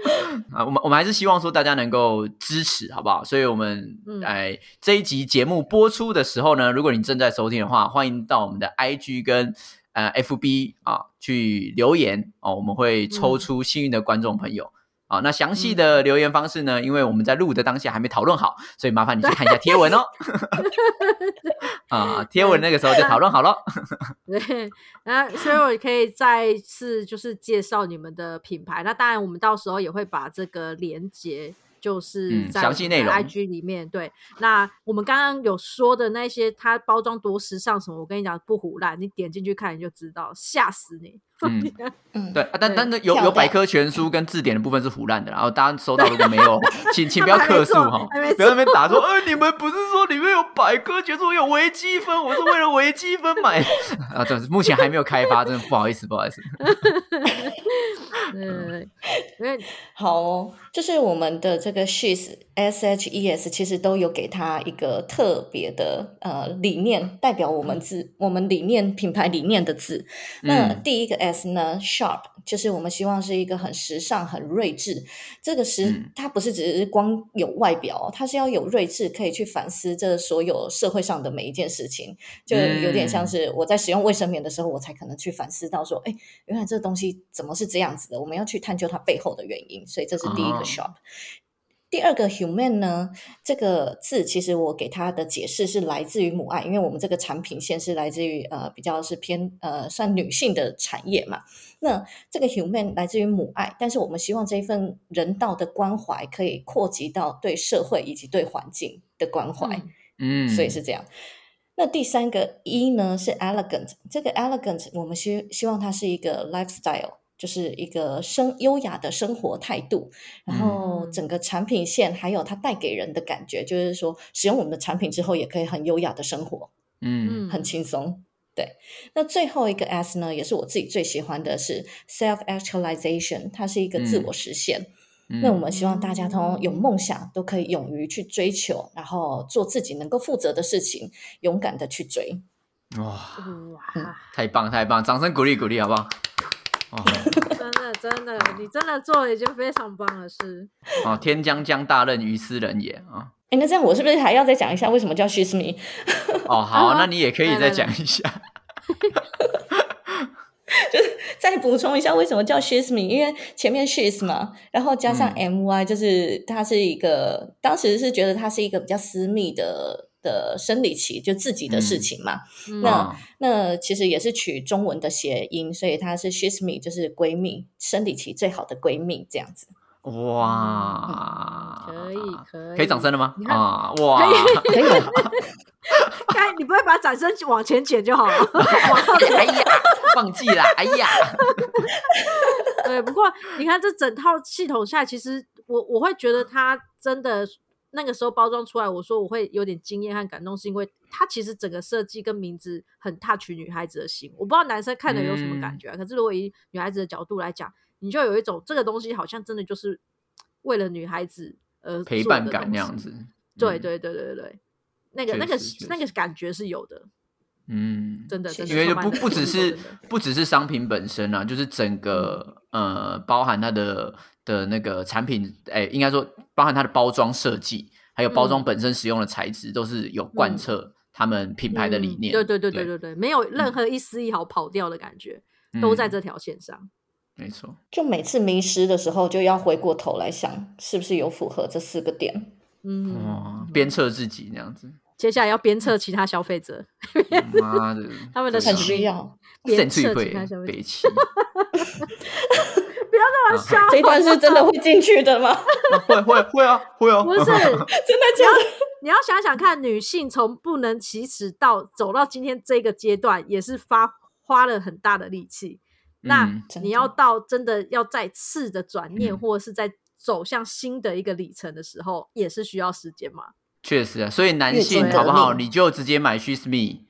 <laughs> 啊，我们我们还是希望说大家能够支持，好不好？所以，我们嗯哎这一集节目播出的时候呢，如果你正在收听的话，欢迎到我们的 IG 跟呃 FB 啊去留言哦，我们会抽嗯出幸运的观众朋友。啊，那详细的留言方式呢？因为我们在录的当下还没讨论好，所以麻烦你去看一下贴文哦。啊，贴文那个时候就讨论好了。对，那所以我可以再次就是介绍你们的品牌。那当然，我们到时候也会把这个连接。就是嗯在详细内容 IG 里面，对。那我们刚刚有说的那些，它包装多时尚什么，我跟你讲不胡乱，你点进去看你就知道，吓死你。嗯，<laughs> 嗯，对，啊但但是有有百科全书跟字典的部分是腐烂的，然后大家收到如果没有，<laughs> 请请不要客诉哈不要那边打说，呃，你们不是说里面有百科全书有微积分，我是为了微积分买 <laughs> 啊，对，目前还没有开发，真的不好意思，不好意思。嗯，因为好哦，就是我们的这个 Shes S H E S，其实都有给他一个特别的呃理念，代表我们字我们理念品牌理念的字。那嗯。第一个 S 呢，Sharp，就是我们希望是一个很时尚、很睿智。这个时、嗯它不是只是光有外表哦，它是要有睿智，可以去反思这所有社会上的每一件事情。就有点像嗯是我在使用卫生棉的时候，我才可能去反思到说，哎，原来这个东西怎么是这样子的？我们要去探究它背后的原因，所以这是第一个哦 shop。第二个 human 呢，这个字其实我给它的解释是来自于母爱，因为我们这个产品线是来自于呃比较是偏呃算女性的产业嘛。那这个 human 来自于母爱，但是我们希望这一份人道的关怀可以扩及到对社会以及对环境的关怀。嗯，所以是这样。那第三个一呢是 elegant，这个 elegant 我们希希望它是一个 lifestyle。就是一个生优雅的生活态度，然后整个产品线还有它带给人的感觉，就是说使用我们的产品之后，也可以很优雅的生活，嗯，很轻松。对，那最后一个 S 呢，也是我自己最喜欢的是 self actualization，它是一个自我实现。那我们希望大家都有梦想，都可以勇于去追求，然后做自己能够负责的事情，勇敢的去追。哇哇，太棒太棒，掌声鼓励鼓励，好不好？<laughs> 真的真的，你真的做了一件非常棒的事。哦，天将降大任于斯人也啊！哎，那这样我是不是还要再讲一下为什么叫 She's <laughs> Me？哦，好，那你也可以再讲一下。<laughs> 就是再补充一下为什么叫 She's Me，因为前面 She's 嘛，然后加上 My，就是它是一个，当时是觉得它是一个比较私密的。的生理期就自己的事情嘛，那那其实也是取中文的谐音，所以它是 she's me，就是闺蜜生理期最好的闺蜜这样子。哇，可以可以，可以掌声了吗？啊，哇，可以，<laughs> 该 <laughs> 你不会把掌声往前剪就好了。<laughs> 哎呀，忘记了，哎呀。对，不过你看这整套系统下，其实我我会觉得它真的。那个时候包装出来，我说我会有点惊艳和感动，是因为它其实整个设计跟名字很 touch 女孩子的心。我不知道男生看了有什么感觉，可是如果以女孩子的角度来讲，你就有一种这个东西好像真的就是为了女孩子而陪伴感那样子。对对对对对，那个那个那个感觉是有的。嗯，真的，因为就不不只是不只是商品本身啊，就是整个呃包含它的。的那个产品，哎，应该说包含它的包装设计，还有包装本身使用的材质，都是有贯彻他们品牌的理念。对对对对对对，没有任何一丝一毫跑掉的感觉，都在这条线上。没错，就每次迷失的时候，就要回过头来想，是不是有符合这四个点？嗯，鞭策自己那样子。接下来要鞭策其他消费者。妈的，<laughs> 他们的很需要鞭策其他消费者。<laughs> 不要那么笑，这一段是真的会进去的吗？会会会啊，会啊。不是 <laughs> 真的假的？你要想想看，女性从不能启齿到走到今天这个阶段，也是发花了很大的力气。那你要到真的要再次的转念，或者是在走向新的一个里程的时候，也是需要时间嘛？确实啊，所以男性好不好？你就直接买 She's Me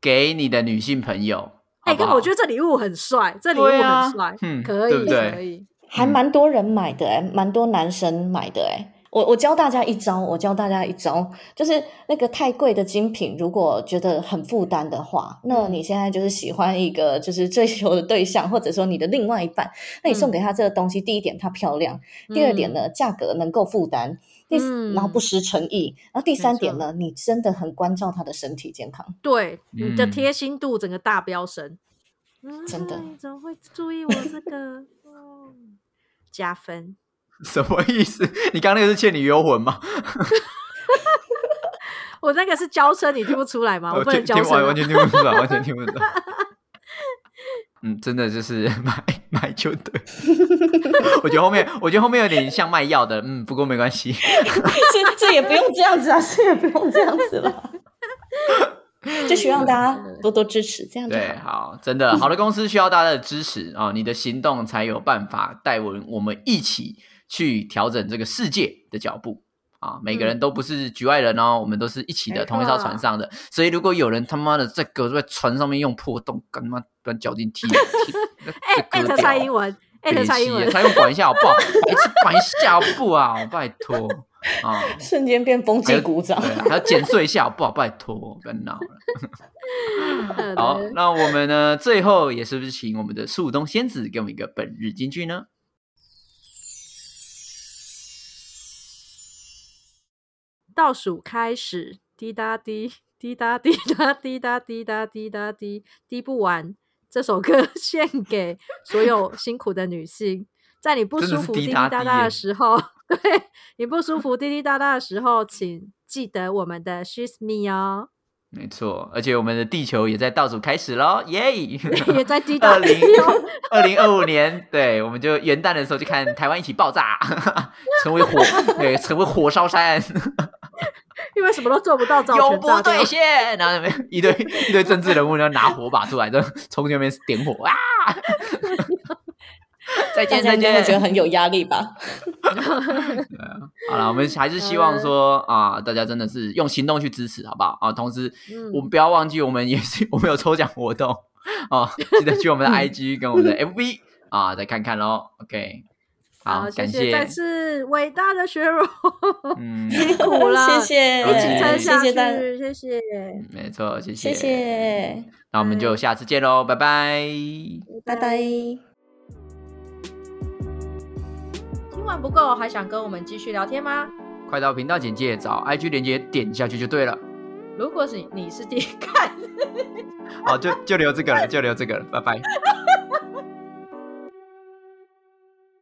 给你的女性朋友。哎，可我觉得这礼物很帅，这礼物很帅，嗯，可以，可以，还蛮多人买的，哎，蛮多男生买的，哎，我我教大家一招，我教大家一招，就是那个太贵的精品，如果觉得很负担的话，那你现在就是喜欢一个就是追求的对象，或者说你的另外一半，那你送给他这个东西，第一点它漂亮，第二点呢，价格能够负担。第，然后不失诚意，然后第三点呢，你真的很关照他的身体健康，对你的贴心度整个大飙升，真的，怎么会注意我这个？加分？<laughs> 什么意思？你刚刚那个是倩女幽魂吗？<laughs> 我那个是娇声，你听不出来吗？我不能娇嗔，完全听不出来，完全听不出来。嗯，真的就是 <laughs> 买买就对。我觉得后面，我觉得后面有点像卖药的。嗯，不过没关系，<laughs> 这这也不用这样子啊，这也不用这样子了。<laughs> 就希望大家多多支持，这样对，好，真的好的公司需要大家的支持啊，你的行动才有办法带我我们一起去调整这个世界的脚步。啊，每个人都不是局外人哦，我们都是一起的同一艘船上的。所以如果有人他妈的在搁在船上面用破洞，干他妈把脚筋踢，<laughs> 哎，艾特蔡英文，艾特蔡英文，蔡英文管一下好不好？白痴管一下好不好？拜托啊！<laughs> 瞬间变风纪鼓掌，还要剪碎一下好不好？拜托，别闹了。<laughs> 好，那我们呢？最后也是不是请我们的树东仙子给我们一个本日金句呢？倒数开始，滴答滴，滴答滴答滴答滴答滴答滴，滴不完。这首歌 <laughs> 献给所有辛苦的女性，在你不舒服滴滴答答的时候，<laughs> 对你不舒服、滴滴答答的时候，请记得我们的 She's Me 哦。没错，而且我们的地球也在倒数开始喽，耶！<laughs> 也在滴答。二零二零二五年，对，我们就元旦的时候就看台湾一起爆炸，成为火，对，成为火烧山。因为什么都做不到，永不兑现。然后那边 <laughs> 一堆一堆政治人物要拿火把出来，就冲那边点火啊！再见 <laughs> 再见，觉得很有压力吧？<laughs> 好了，我们还是希望说啊，大家真的是用行动去支持，好不好啊？同时，我们不要忘记，我们也是我们有抽奖活动哦，记得去我们的 IG 跟我们的 MV 啊，再看看喽。OK，好，感谢再次伟大的雪柔，<laughs> 辛苦 <laughs> 了，谢谢，一起撑下去，谢谢，没错，谢谢，谢谢，那我们就下次见喽，拜拜，拜拜。玩不够，还想跟我们继续聊天吗？快到频道简介找 IG 连接点下去就对了。如果是你是第一看，好，就就留这个了，就留这个了，拜拜。<laughs>